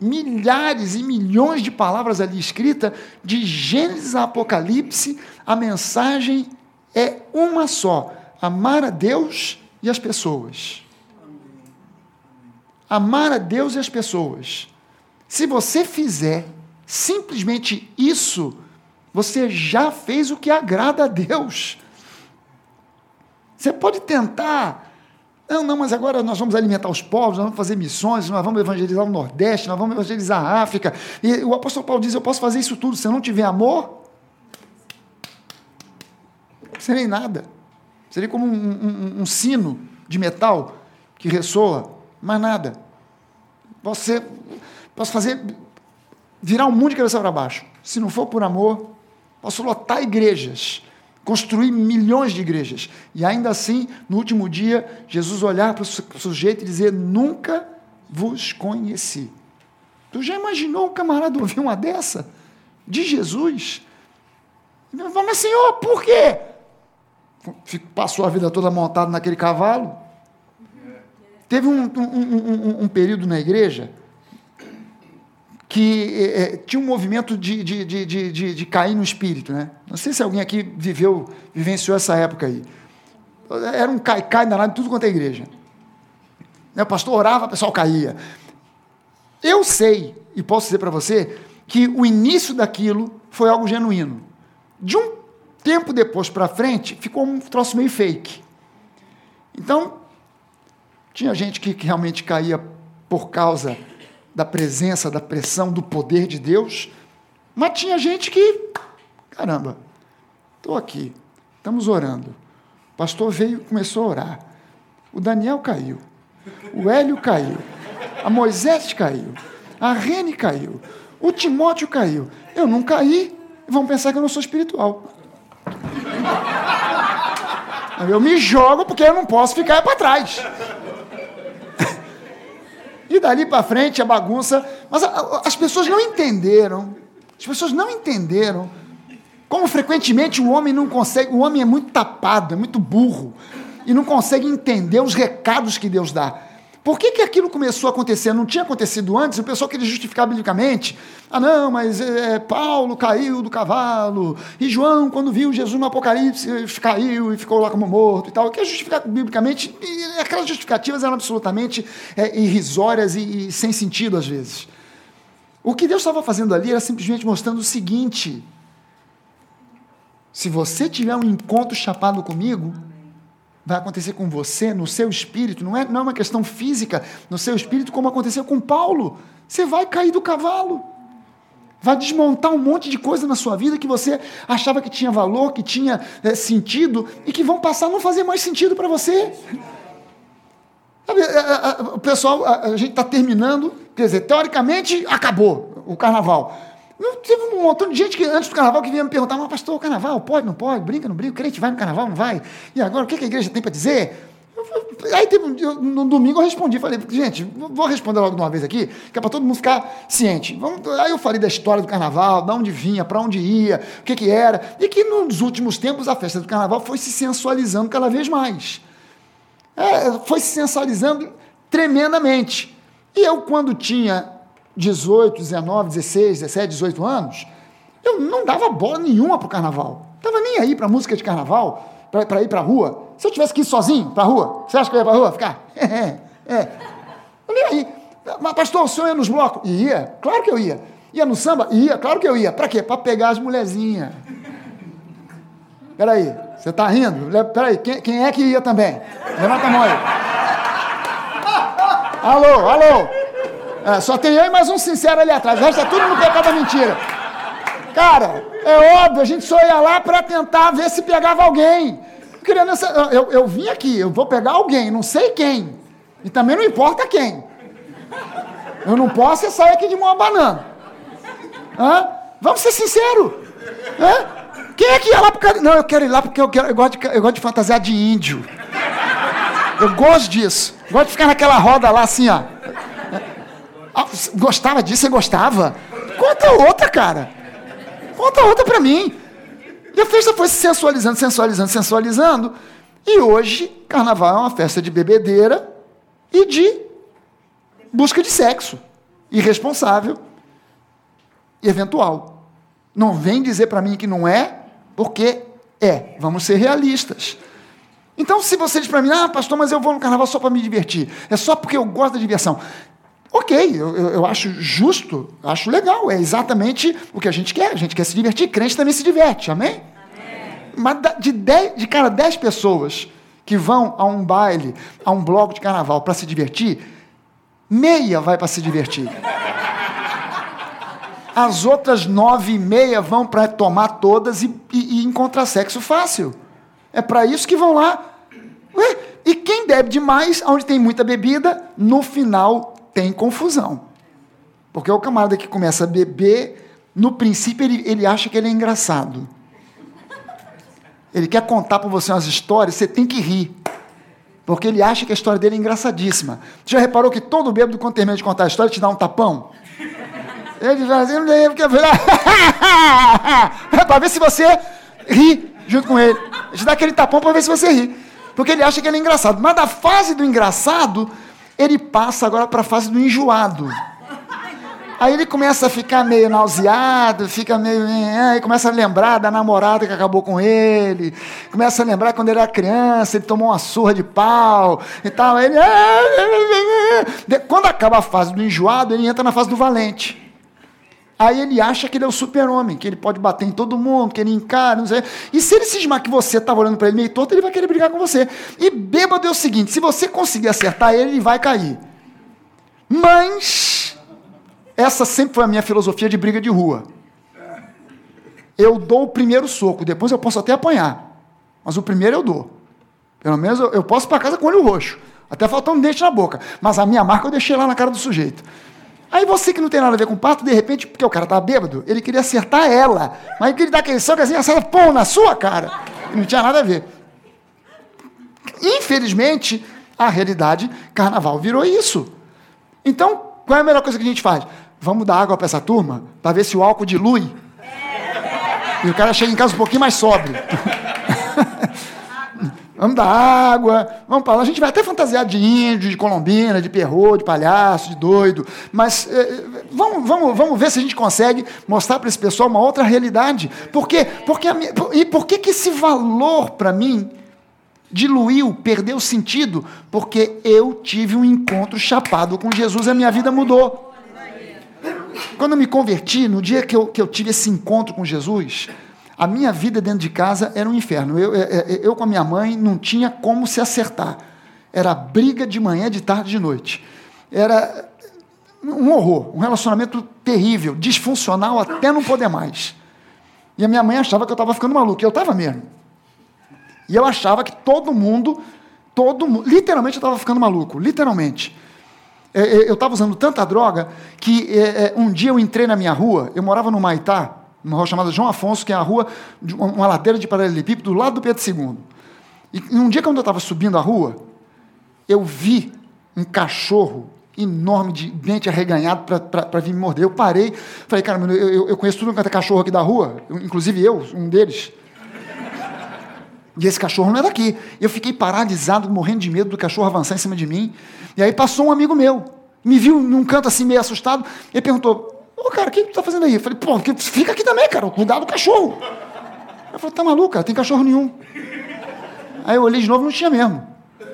milhares e milhões de palavras ali escritas, de Gênesis a Apocalipse, a mensagem é uma só: amar a Deus e as pessoas. Amar a Deus e as pessoas. Se você fizer simplesmente isso, você já fez o que agrada a Deus. Você pode tentar. Não, não, mas agora nós vamos alimentar os povos, nós vamos fazer missões, nós vamos evangelizar o Nordeste, nós vamos evangelizar a África. E o apóstolo Paulo diz: Eu posso fazer isso tudo se eu não tiver amor? Seria nada. Seria como um, um, um sino de metal que ressoa, mais nada. Você posso fazer virar o mundo de cabeça para baixo. Se não for por amor, posso lotar igrejas, construir milhões de igrejas. E ainda assim, no último dia, Jesus olhar para o sujeito e dizer: Nunca vos conheci. Tu já imaginou um camarada ouvir uma dessa? De Jesus? Mas, senhor, por quê? Passou a vida toda montado naquele cavalo. Teve um, um, um, um período na igreja que é, tinha um movimento de, de, de, de, de cair no espírito. Né? Não sei se alguém aqui viveu, vivenciou essa época aí. Era um cai-cai danado tudo quanto é igreja. O pastor orava, o pessoal caía. Eu sei, e posso dizer para você, que o início daquilo foi algo genuíno. De um tempo depois para frente, ficou um troço meio fake. Então, tinha gente que realmente caía por causa da presença, da pressão, do poder de Deus, mas tinha gente que, caramba, estou aqui, estamos orando. O pastor veio começou a orar. O Daniel caiu. O Hélio caiu. A Moisés caiu. A Rene caiu. O Timóteo caiu. Eu não caí. Vão pensar que eu não sou espiritual. Eu me jogo porque eu não posso ficar para trás. E dali para frente a bagunça. Mas as pessoas não entenderam. As pessoas não entenderam como frequentemente o homem não consegue. O homem é muito tapado, é muito burro. E não consegue entender os recados que Deus dá. Por que, que aquilo começou a acontecer? Não tinha acontecido antes? O pessoal queria justificar biblicamente. Ah, não, mas é, Paulo caiu do cavalo. E João, quando viu Jesus no Apocalipse, caiu e ficou lá como morto e tal. O que é justificar biblicamente? E aquelas justificativas eram absolutamente é, irrisórias e, e sem sentido às vezes. O que Deus estava fazendo ali era simplesmente mostrando o seguinte: se você tiver um encontro chapado comigo, vai acontecer com você, no seu espírito, não é, não é uma questão física, no seu espírito, como aconteceu com Paulo. Você vai cair do cavalo. Vai desmontar um monte de coisa na sua vida que você achava que tinha valor, que tinha é, sentido, e que vão passar a não fazer mais sentido para você. Sabe, a, a, a, o pessoal, a, gente está terminando, quer dizer, teoricamente acabou o carnaval. Teve um montão de gente que antes do carnaval que vinha me perguntar, mas pastor, o carnaval pode, não pode, brinca, não brinca, crente vai no carnaval, não vai? E agora, o que a igreja tem para dizer? Aí teve dia, no domingo eu respondi, falei, gente, vou responder logo de uma vez aqui, que é para todo mundo ficar ciente. Vamos, aí eu falei da história do carnaval, de onde vinha, para onde ia, o que, que era, e que nos últimos tempos a festa do carnaval foi se sensualizando cada vez mais. É, foi se sensualizando tremendamente. E eu, quando tinha 18, 19, 16, 17, 18 anos, eu não dava bola nenhuma para o carnaval. Estava nem aí para música de carnaval, para ir para a rua. Se eu tivesse que ir sozinho para a rua, você acha que eu ia para a rua ficar? É, é. Eu nem aí. Mas, pastor, o senhor ia nos blocos? Ia, claro que eu ia. Ia no samba? Ia, claro que eu ia. Para quê? Para pegar as mulherzinhas. Peraí, você está rindo? Peraí, quem, quem é que ia também? Levanta a mão aí. Alô, alô. É, só tem eu e mais um sincero ali atrás. O resto é tudo no pecado da mentira. Cara, é óbvio, a gente só ia lá para tentar ver se pegava alguém. Eu, eu vim aqui, eu vou pegar alguém, não sei quem. E também não importa quem. Eu não posso sair aqui de mão abanando. Hã? Vamos ser sinceros. Hã? Quem é que ia lá porque. Não, eu quero ir lá porque eu, quero, eu, gosto de, eu gosto de fantasiar de índio. Eu gosto disso. Gosto de ficar naquela roda lá assim, ó. Gostava disso? Você gostava? Conta outra, cara. Conta outra para mim. E a festa foi se sensualizando, sensualizando, sensualizando. E hoje, carnaval é uma festa de bebedeira e de busca de sexo. Irresponsável e eventual. Não vem dizer para mim que não é, porque é. Vamos ser realistas. Então, se você diz para mim, ah, pastor, mas eu vou no carnaval só para me divertir, é só porque eu gosto da diversão. Ok, eu, eu acho justo, acho legal, é exatamente o que a gente quer. A gente quer se divertir, crente também se diverte, amém? amém. Mas de, dez, de cara, 10 pessoas que vão a um baile, a um bloco de carnaval para se divertir, meia vai para se divertir. As outras nove e meia vão para tomar todas e, e, e encontrar sexo fácil. É para isso que vão lá. Ué, e quem bebe demais, onde tem muita bebida, no final tem confusão. Porque o camarada que começa a beber, no princípio ele, ele acha que ele é engraçado. Ele quer contar para você umas histórias, você tem que rir. Porque ele acha que a história dele é engraçadíssima. Você já reparou que todo bêbado, quando termina de contar a história, te dá um tapão? Ele já assim, porque para ver se você ri junto com ele. A gente dá aquele tapão para ver se você ri. Porque ele acha que ele é engraçado. Mas da fase do engraçado, ele passa agora para a fase do enjoado. Aí ele começa a ficar meio nauseado, fica meio. Aí começa a lembrar da namorada que acabou com ele, começa a lembrar quando ele era criança, ele tomou uma surra de pau e tal. Aí ele... Quando acaba a fase do enjoado, ele entra na fase do valente. Aí ele acha que ele é o super-homem, que ele pode bater em todo mundo, que ele encara, não sei. E se ele cismar que você estava olhando para ele meio torto, ele vai querer brigar com você. E bêbado é o seguinte: se você conseguir acertar ele, ele vai cair. Mas essa sempre foi a minha filosofia de briga de rua. Eu dou o primeiro soco, depois eu posso até apanhar. Mas o primeiro eu dou. Pelo menos eu, posso ir para casa com o olho roxo. Até faltando um dente na boca. Mas a minha marca eu deixei lá na cara do sujeito. Aí você que não tem nada a ver com pato, de repente, porque o cara tá bêbado, ele queria acertar ela. Mas ele queria dar aquele soco assim, acerta, pô, na sua cara. E não tinha nada a ver. Infelizmente, a realidade, carnaval virou isso. Então, qual é a melhor coisa que a gente faz? Vamos dar água para essa turma para ver se o álcool dilui. E o cara chega em casa um pouquinho mais sóbrio. Vamos dar água, vamos para lá. A gente vai até fantasiar de índio, de colombina, de perro, de palhaço, de doido. Mas eh, vamos, vamos, vamos ver se a gente consegue mostrar para esse pessoal uma outra realidade. Porque minha, e por que, que esse valor para mim diluiu, perdeu sentido? Porque eu tive um encontro chapado com Jesus e a minha vida mudou. Quando eu me converti, no dia que eu, que eu tive esse encontro com Jesus, a minha vida dentro de casa era um inferno. Eu, eu, eu, com a minha mãe não tinha como se acertar. Era briga de manhã, de tarde, de noite. Era um horror, um relacionamento terrível, disfuncional até não poder mais. E a minha mãe achava que eu estava ficando maluco, e eu estava mesmo. E eu achava que todo mundo, todo mundo, literalmente eu estava ficando maluco, literalmente. É, é, eu estava usando tanta droga que é, um dia eu entrei na minha rua, eu morava no Maitá, numa rua chamada João Afonso, que é a rua, uma ladeira de paralelepípedo do lado do Pedro II. E um dia, quando eu estava subindo a rua, eu vi um cachorro enorme, de dente arreganhado para vir me morder. Eu parei, falei, cara, eu, eu conheço tudo quanto é cachorro aqui da rua, inclusive eu, um deles. E esse cachorro não é daqui. Eu fiquei paralisado, morrendo de medo do cachorro avançar em cima de mim. E aí passou um amigo meu, me viu num canto assim meio assustado, e perguntou: Ô cara, o que tu tá fazendo aí? Eu falei: pô, fica aqui também, cara, cuidado do cachorro. Eu falei: tá maluco, cara, tem cachorro nenhum. Aí eu olhei de novo, não tinha mesmo. Eu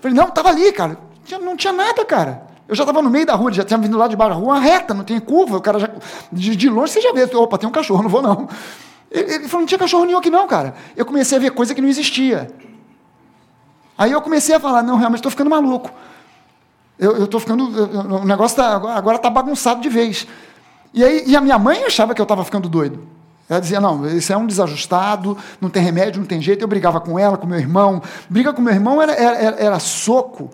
falei: não, tava ali, cara. Não tinha nada, cara. Eu já estava no meio da rua, já tinha vindo lá de baixo da rua, reta, não tem curva, o cara já. De, de longe você já vê, opa, tem um cachorro, não vou não. Ele falou, não tinha cachorro nenhum aqui não, cara. Eu comecei a ver coisa que não existia. Aí eu comecei a falar, não, realmente estou ficando maluco. Eu estou ficando. O negócio tá, agora está bagunçado de vez. E, aí, e a minha mãe achava que eu estava ficando doido. Ela dizia, não, isso é um desajustado, não tem remédio, não tem jeito. Eu brigava com ela, com meu irmão. Briga com meu irmão era, era, era soco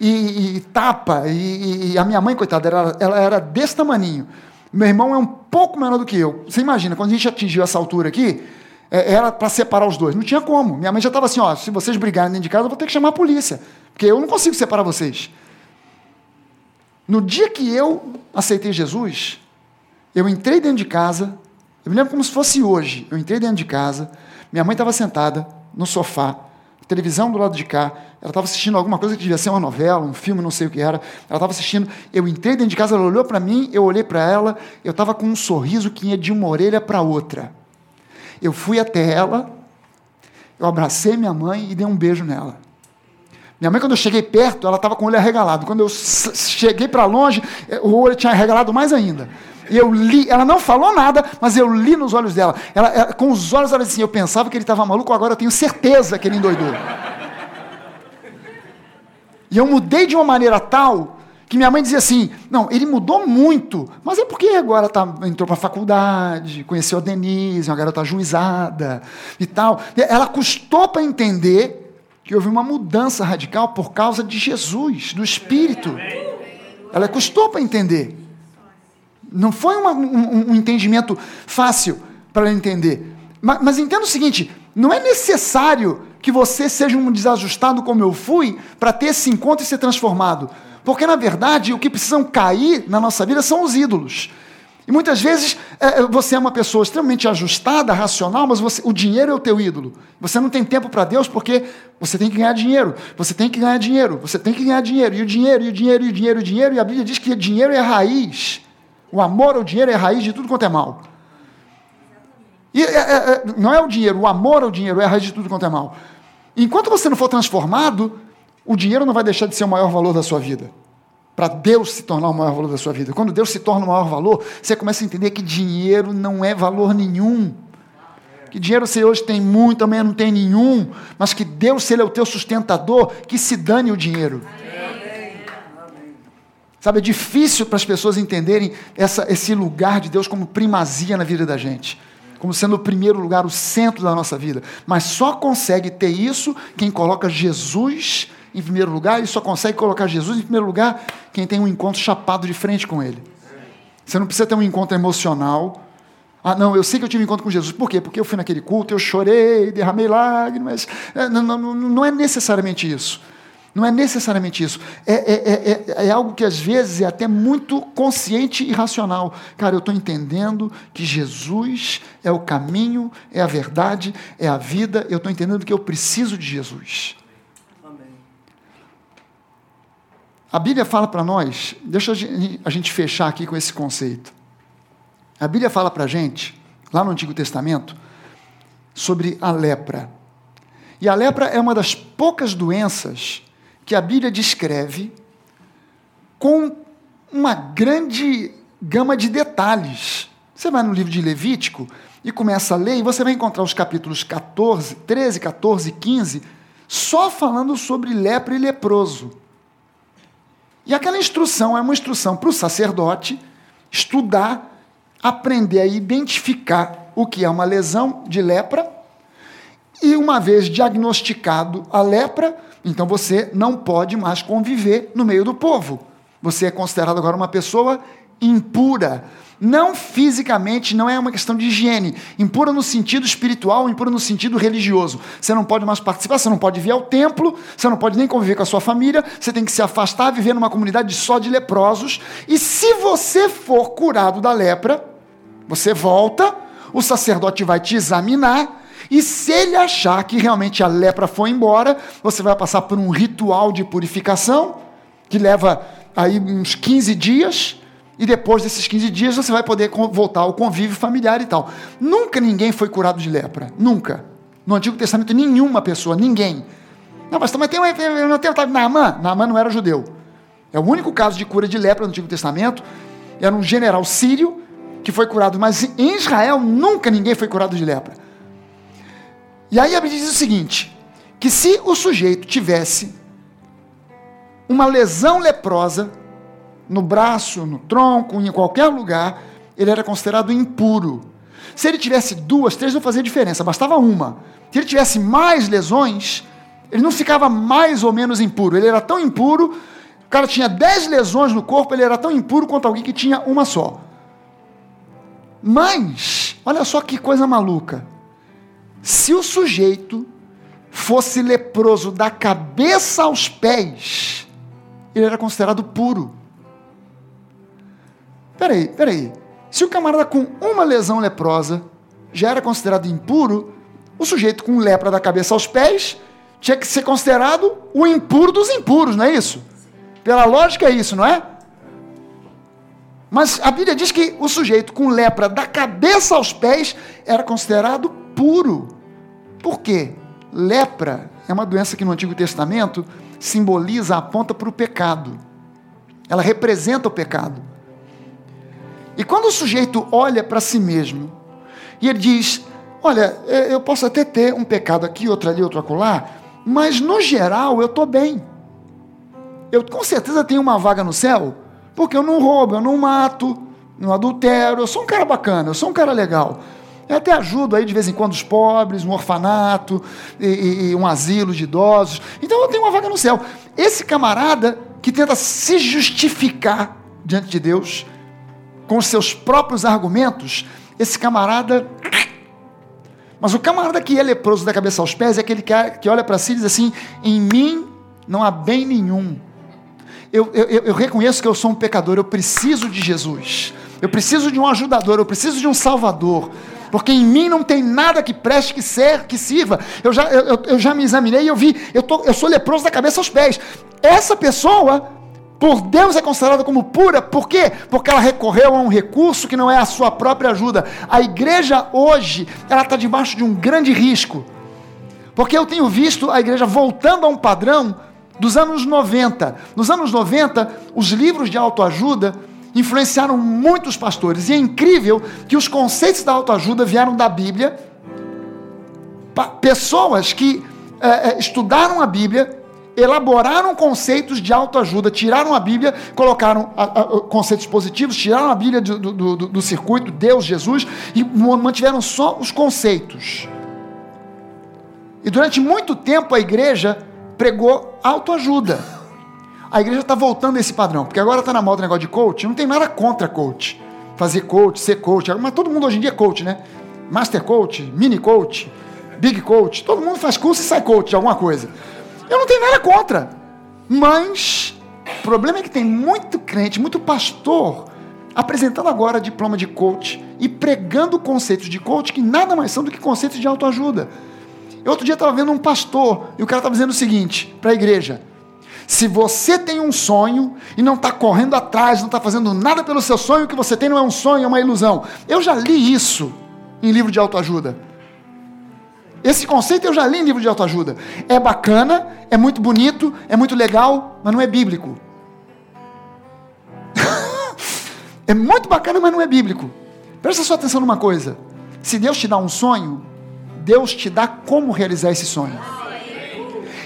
e, e tapa. E, e, a minha mãe, coitada, ela, ela era desse tamaninho. Meu irmão é um pouco menor do que eu. Você imagina, quando a gente atingiu essa altura aqui, é, era para separar os dois. Não tinha como. Minha mãe já estava assim: ó, se vocês brigarem dentro de casa, eu vou ter que chamar a polícia. Porque eu não consigo separar vocês. No dia que eu aceitei Jesus, eu entrei dentro de casa, eu me lembro como se fosse hoje. Eu entrei dentro de casa, minha mãe estava sentada no sofá, televisão do lado de cá, ela estava assistindo alguma coisa que devia ser uma novela, um filme, não sei o que era. Ela estava assistindo, eu entrei dentro de casa, ela olhou para mim, eu olhei para ela, eu estava com um sorriso que ia de uma orelha para outra. Eu fui até ela, eu abracei minha mãe e dei um beijo nela. Minha mãe, quando eu cheguei perto, ela estava com o olho arregalado. Quando eu cheguei para longe, o olho tinha arregalado mais ainda. E eu li, ela não falou nada, mas eu li nos olhos dela. Ela, ela com os olhos, ela disse assim: Eu pensava que ele estava maluco, agora eu tenho certeza que ele endoidou. E eu mudei de uma maneira tal que minha mãe dizia assim: não, ele mudou muito, mas é porque agora tá, entrou para a faculdade, conheceu a Denise, uma garota juizada e tal. Ela custou para entender que houve uma mudança radical por causa de Jesus, do Espírito. Ela custou para entender. Não foi uma, um, um, entendimento fácil para entender. Mas, mas entenda o seguinte: não é necessário que você seja um desajustado como eu fui para ter esse encontro e ser transformado. Porque, na verdade, o que precisam cair na nossa vida são os ídolos. E muitas vezes é, você é uma pessoa extremamente ajustada, racional, mas você, o dinheiro é o teu ídolo. Você não tem tempo para Deus porque você tem que ganhar dinheiro. Você tem que ganhar dinheiro. Você tem que ganhar dinheiro. E o dinheiro, e o dinheiro, e o dinheiro, e o dinheiro. E a Bíblia diz que dinheiro é a raiz. O amor ao dinheiro é a raiz de tudo quanto é mal. E, é, é, é, não é o dinheiro, o amor ao dinheiro é a raiz de tudo quanto é mal. Enquanto você não for transformado, o dinheiro não vai deixar de ser o maior valor da sua vida para Deus se tornar o maior valor da sua vida. Quando Deus se torna o maior valor, você começa a entender que dinheiro não é valor nenhum. Que dinheiro você hoje tem muito, amanhã não tem nenhum, mas que Deus, se Ele é o teu sustentador, que se dane o dinheiro. Sabe, é difícil para as pessoas entenderem essa, esse lugar de Deus como primazia na vida da gente, como sendo o primeiro lugar, o centro da nossa vida. Mas só consegue ter isso quem coloca Jesus em primeiro lugar, e só consegue colocar Jesus em primeiro lugar quem tem um encontro chapado de frente com Ele. Você não precisa ter um encontro emocional. Ah, não, eu sei que eu tive um encontro com Jesus. Por quê? Porque eu fui naquele culto, eu chorei, derramei lágrimas. É, não, não, não é necessariamente isso. Não é necessariamente isso. É, é, é, é, algo que às vezes é até muito consciente e racional. Cara, eu estou entendendo que Jesus é o caminho, é a verdade, é a vida. Eu estou entendendo que eu preciso de Jesus. A Bíblia fala para nós, deixa a gente fechar aqui com esse conceito. A Bíblia fala para a gente, lá no Antigo Testamento, sobre a lepra. E a lepra é uma das poucas doenças que a Bíblia descreve com uma grande gama de detalhes. Você vai no livro de Levítico e começa a ler, e você vai encontrar os capítulos 14, 13, 14, 15, só falando sobre lepra e leproso. E aquela instrução é uma instrução para o sacerdote estudar, aprender a identificar o que é uma lesão de lepra. E uma vez diagnosticado a lepra, então você não pode mais conviver no meio do povo. Você é considerado agora uma pessoa impura. Não fisicamente, não é uma questão de higiene. Impura no sentido espiritual, impura no sentido religioso. Você não pode mais participar, você não pode vir ao templo, você não pode nem conviver com a sua família, você tem que se afastar, viver numa comunidade só de leprosos. E se você for curado da lepra, você volta, o sacerdote vai te examinar, e se ele achar que realmente a lepra foi embora, você vai passar por um ritual de purificação, que leva aí uns 15 dias e depois desses 15 dias você vai poder voltar ao convívio familiar e tal. Nunca ninguém foi curado de lepra. Nunca. No Antigo Testamento, nenhuma pessoa, ninguém. Não, mas também tem um. Não tem, Naaman. Naaman não era judeu. É o único caso de cura de lepra no Antigo Testamento. Era um general sírio que foi curado, mas em Israel nunca ninguém foi curado de lepra. E aí a Bíblia diz o seguinte: que se o sujeito tivesse uma lesão leprosa, no braço, no tronco, em qualquer lugar, ele era considerado impuro. Se ele tivesse duas, três, não fazia diferença, bastava uma. Se ele tivesse mais lesões, ele não ficava mais ou menos impuro. Ele era tão impuro, o cara tinha dez lesões no corpo, ele era tão impuro quanto alguém que tinha uma só. Mas, olha só que coisa maluca. Se o sujeito fosse leproso da cabeça aos pés, ele era considerado puro. Peraí, peraí. Se o camarada com uma lesão leprosa já era considerado impuro, o sujeito com lepra da cabeça aos pés tinha que ser considerado o impuro dos impuros, não é isso? Pela lógica é isso, não é? Mas a Bíblia diz que o sujeito com lepra da cabeça aos pés era considerado puro. Por quê? Lepra é uma doença que no Antigo Testamento simboliza, aponta para o pecado. Ela representa o pecado. E quando o sujeito olha para si mesmo e ele diz: Olha, eu posso até ter um pecado aqui, outro ali, outro acolá, mas no geral eu estou bem. Eu com certeza tenho uma vaga no céu, porque eu não roubo, eu não mato, não adultero, eu sou um cara bacana, eu sou um cara legal. Eu até ajudo aí de vez em quando os pobres, um orfanato, e, e, um asilo de idosos. Então eu tenho uma vaga no céu. Esse camarada que tenta se justificar diante de Deus, com seus próprios argumentos, esse camarada. Mas o camarada que é leproso da cabeça aos pés é aquele que olha para si e diz assim: em mim não há bem nenhum. eu, eu, eu reconheço que eu sou um pecador, eu preciso de Jesus. Eu preciso de um ajudador, eu preciso de um salvador. Porque em mim não tem nada que preste, que, ser, que sirva. Eu já, eu, eu já me examinei e eu vi, eu, tô, eu sou leproso da cabeça aos pés. Essa pessoa, por Deus, é considerada como pura. Por quê? Porque ela recorreu a um recurso que não é a sua própria ajuda. A igreja hoje, ela está debaixo de um grande risco. Porque eu tenho visto a igreja voltando a um padrão dos anos 90. Nos anos 90, os livros de autoajuda influenciaram muitos pastores. E é incrível que os conceitos da autoajuda vieram da Bíblia. Pessoas que é, estudaram a Bíblia, elaboraram conceitos de autoajuda, tiraram a Bíblia, colocaram a, a, conceitos positivos, tiraram a Bíblia do, do, do, do circuito, Deus, Jesus, e mantiveram só os conceitos. E durante muito tempo a igreja pregou autoajuda. A igreja está voltando a esse padrão, porque agora está na moda o negócio de coach. Não tem nada contra coach. Fazer coach, ser coach. Mas todo mundo hoje em dia é coach, né? Master coach, mini coach, big coach. Todo mundo faz curso e sai coach de alguma coisa. Eu não tenho nada contra. Mas o problema é que tem muito crente, muito pastor apresentando agora diploma de coach e pregando conceitos de coach que nada mais são do que conceitos de autoajuda. Eu outro dia estava vendo um pastor e o cara estava dizendo o seguinte para a igreja: se você tem um sonho e não está correndo atrás, não está fazendo nada pelo seu sonho, o que você tem não é um sonho, é uma ilusão. Eu já li isso em livro de autoajuda. Esse conceito eu já li em livro de autoajuda. É bacana, é muito bonito, é muito legal, mas não é bíblico. é muito bacana, mas não é bíblico. Presta sua atenção numa coisa. Se Deus te dá um sonho, Deus te dá como realizar esse sonho.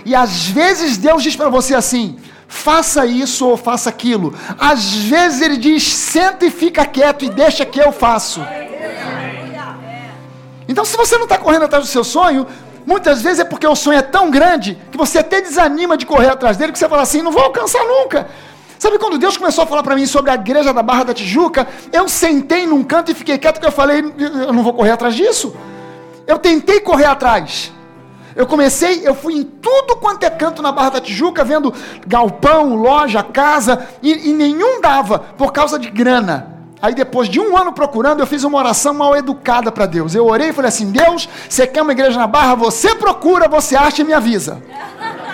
E às vezes Deus diz para você assim: faça isso ou faça aquilo. Às vezes Ele diz: senta e fica quieto e deixa que eu faço. Então, se você não está correndo atrás do seu sonho, muitas vezes é porque o sonho é tão grande que você até desanima de correr atrás dele, que você fala assim: não vou alcançar nunca. Sabe quando Deus começou a falar para mim sobre a igreja da Barra da Tijuca, eu sentei num canto e fiquei quieto, porque eu falei: eu não vou correr atrás disso. Eu tentei correr atrás. Eu comecei, eu fui em tudo quanto é canto na Barra da Tijuca, vendo galpão, loja, casa, e, e nenhum dava por causa de grana. Aí depois de um ano procurando, eu fiz uma oração mal educada para Deus. Eu orei e falei assim: Deus, você quer uma igreja na Barra? Você procura, você acha e me avisa.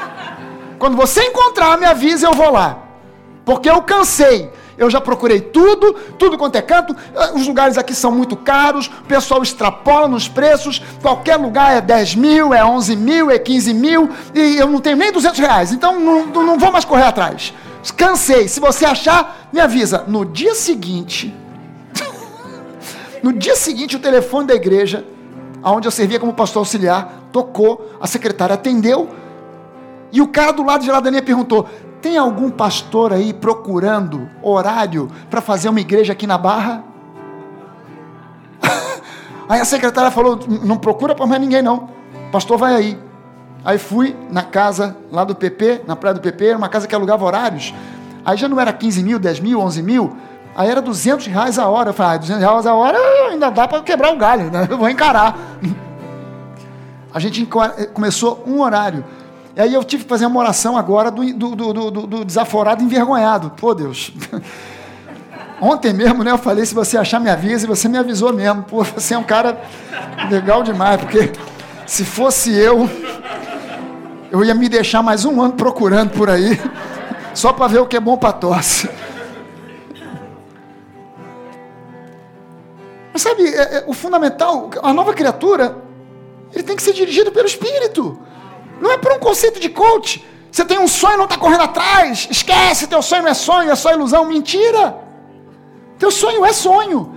Quando você encontrar, me avisa, eu vou lá. Porque eu cansei eu já procurei tudo, tudo quanto é canto. Ah, os lugares aqui são muito caros, o pessoal extrapola nos preços. Qualquer lugar é 10 mil, é 11 mil, é 15 mil, e eu não tenho nem 200 reais. Então não, não vou mais correr atrás. Cansei. Se você achar, me avisa. No dia seguinte, no dia seguinte, o telefone da igreja, onde eu servia como pastor auxiliar, tocou, a secretária atendeu, e o cara do lado de lá da linha perguntou: tem algum pastor aí procurando horário para fazer uma igreja aqui na Barra? aí a secretária falou: não procura para mais ninguém não. Pastor vai aí. Aí fui na casa lá do PP, na praia do PP, era uma casa que alugava horários. Aí já não era 15 mil, 10 mil, 11 mil. Aí era 200 reais a hora. Eu falei, ah, 200 reais a hora ainda dá para quebrar o galho, né? Eu vou encarar. A gente começou um horário. E aí eu tive que fazer uma oração agora do, do, do, do desaforado envergonhado. Pô, Deus. Ontem mesmo, né, eu falei, se você achar, me avisa, e você me avisou mesmo. Pô, você é um cara legal demais, porque se fosse eu, eu ia me deixar mais um ano procurando por aí, só para ver o que é bom para tosse. Mas sabe, é, é, o fundamental, a nova criatura, ele tem que ser dirigido pelo Espírito. Não é por um conceito de coach. Você tem um sonho não está correndo atrás. Esquece, teu sonho não é sonho, é só ilusão. Mentira. Teu sonho é sonho.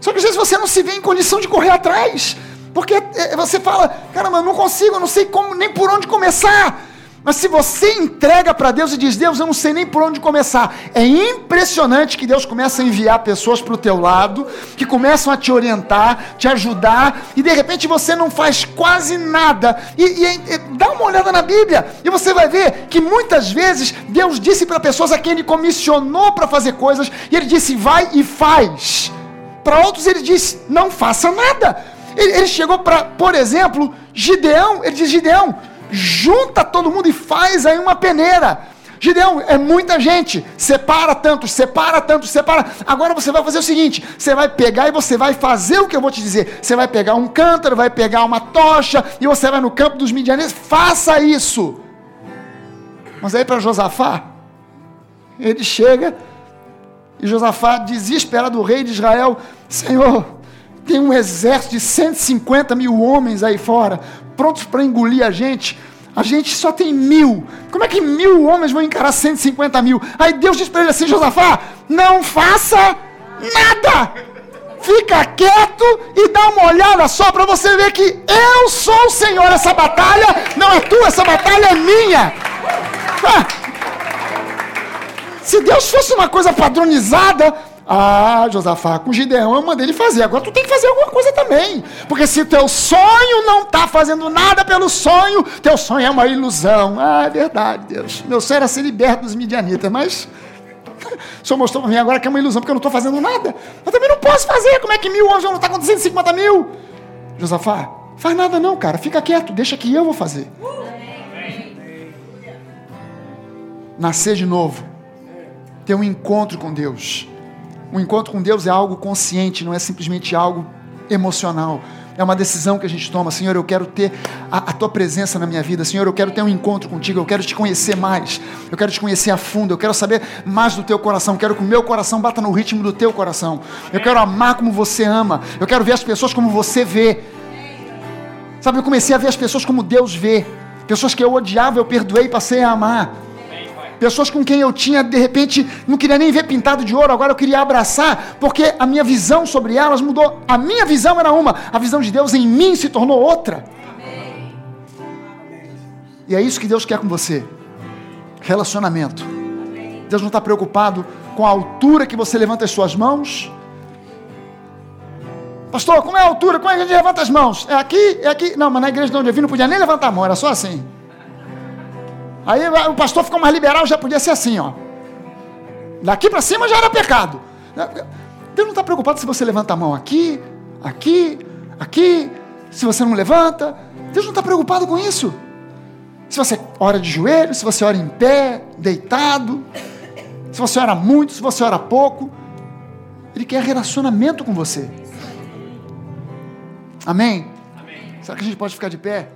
Só que às vezes você não se vê em condição de correr atrás. Porque é, você fala, caramba, eu não consigo, eu não sei como, nem por onde começar. Mas se você entrega para Deus e diz, Deus, eu não sei nem por onde começar, é impressionante que Deus começa a enviar pessoas para o teu lado, que começam a te orientar, te ajudar, e de repente você não faz quase nada. E, e, e dá uma olhada na Bíblia, e você vai ver que muitas vezes Deus disse para pessoas a quem Ele comissionou para fazer coisas, e Ele disse, vai e faz. Para outros Ele disse, não faça nada. Ele, ele chegou para, por exemplo, Gideão, ele diz, Gideão, junta todo mundo e faz aí uma peneira. Gideão, é muita gente. Separa tantos, separa tantos, separa. Agora você vai fazer o seguinte: você vai pegar e você vai fazer o que eu vou te dizer. Você vai pegar um cântaro, vai pegar uma tocha e você vai no campo dos midianitas. Faça isso. Mas aí para Josafá, ele chega e Josafá, desesperado, o rei de Israel, Senhor, tem um exército de 150 mil homens aí fora, prontos para engolir a gente. A gente só tem mil. Como é que mil homens vão encarar 150 mil? Aí Deus diz para ele assim: Josafá, não faça nada. Fica quieto e dá uma olhada só para você ver que eu sou o Senhor. Essa batalha não é tua, essa batalha é minha. Ah, se Deus fosse uma coisa padronizada, ah, Josafá, com Gideão eu mandei ele fazer. Agora tu tem que fazer alguma coisa também. Porque se teu sonho não está fazendo nada pelo sonho, teu sonho é uma ilusão. Ah, é verdade, Deus. Meu sonho era ser liberto dos midianitas, mas o Senhor mostrou para mim agora que é uma ilusão, porque eu não estou fazendo nada. Eu também não posso fazer. Como é que mil homens vão lutar com 250 mil? Josafá, faz nada não, cara. Fica quieto, deixa que eu vou fazer. Nascer de novo. Ter um encontro com Deus o encontro com Deus é algo consciente, não é simplesmente algo emocional. É uma decisão que a gente toma. Senhor, eu quero ter a, a, tua presença na minha vida. Senhor, eu quero ter um encontro contigo. Eu quero te conhecer mais. Eu quero te conhecer a fundo. Eu quero saber mais do teu coração. Eu quero que o meu coração bata no ritmo do teu coração. Eu quero amar como você ama. Eu quero ver as pessoas como você vê. Sabe, eu comecei a ver as pessoas como Deus vê. Pessoas que eu odiava, eu perdoei passei a amar. Pessoas com quem eu tinha, de repente, não queria nem ver pintado de ouro, agora eu queria abraçar, porque a minha visão sobre elas mudou. A minha visão era uma, a visão de Deus em mim se tornou outra. E é isso que Deus quer com você: relacionamento. Deus não está preocupado com a altura que você levanta as suas mãos. Pastor, como é a altura? Como é que a gente levanta as mãos? É aqui? É aqui? Não, mas na igreja de onde eu vim não podia nem levantar a mão, era só assim. Aí o pastor ficou mais liberal, já podia ser assim, ó. Daqui para cima já era pecado. Deus não está preocupado se você levanta a mão aqui, aqui, aqui, se você não levanta. Deus não está preocupado com isso. Se você ora de joelho, se você ora em pé, deitado, se você ora muito, se você ora pouco. Ele quer relacionamento com você. Amém? Amém. Será que a gente pode ficar de pé?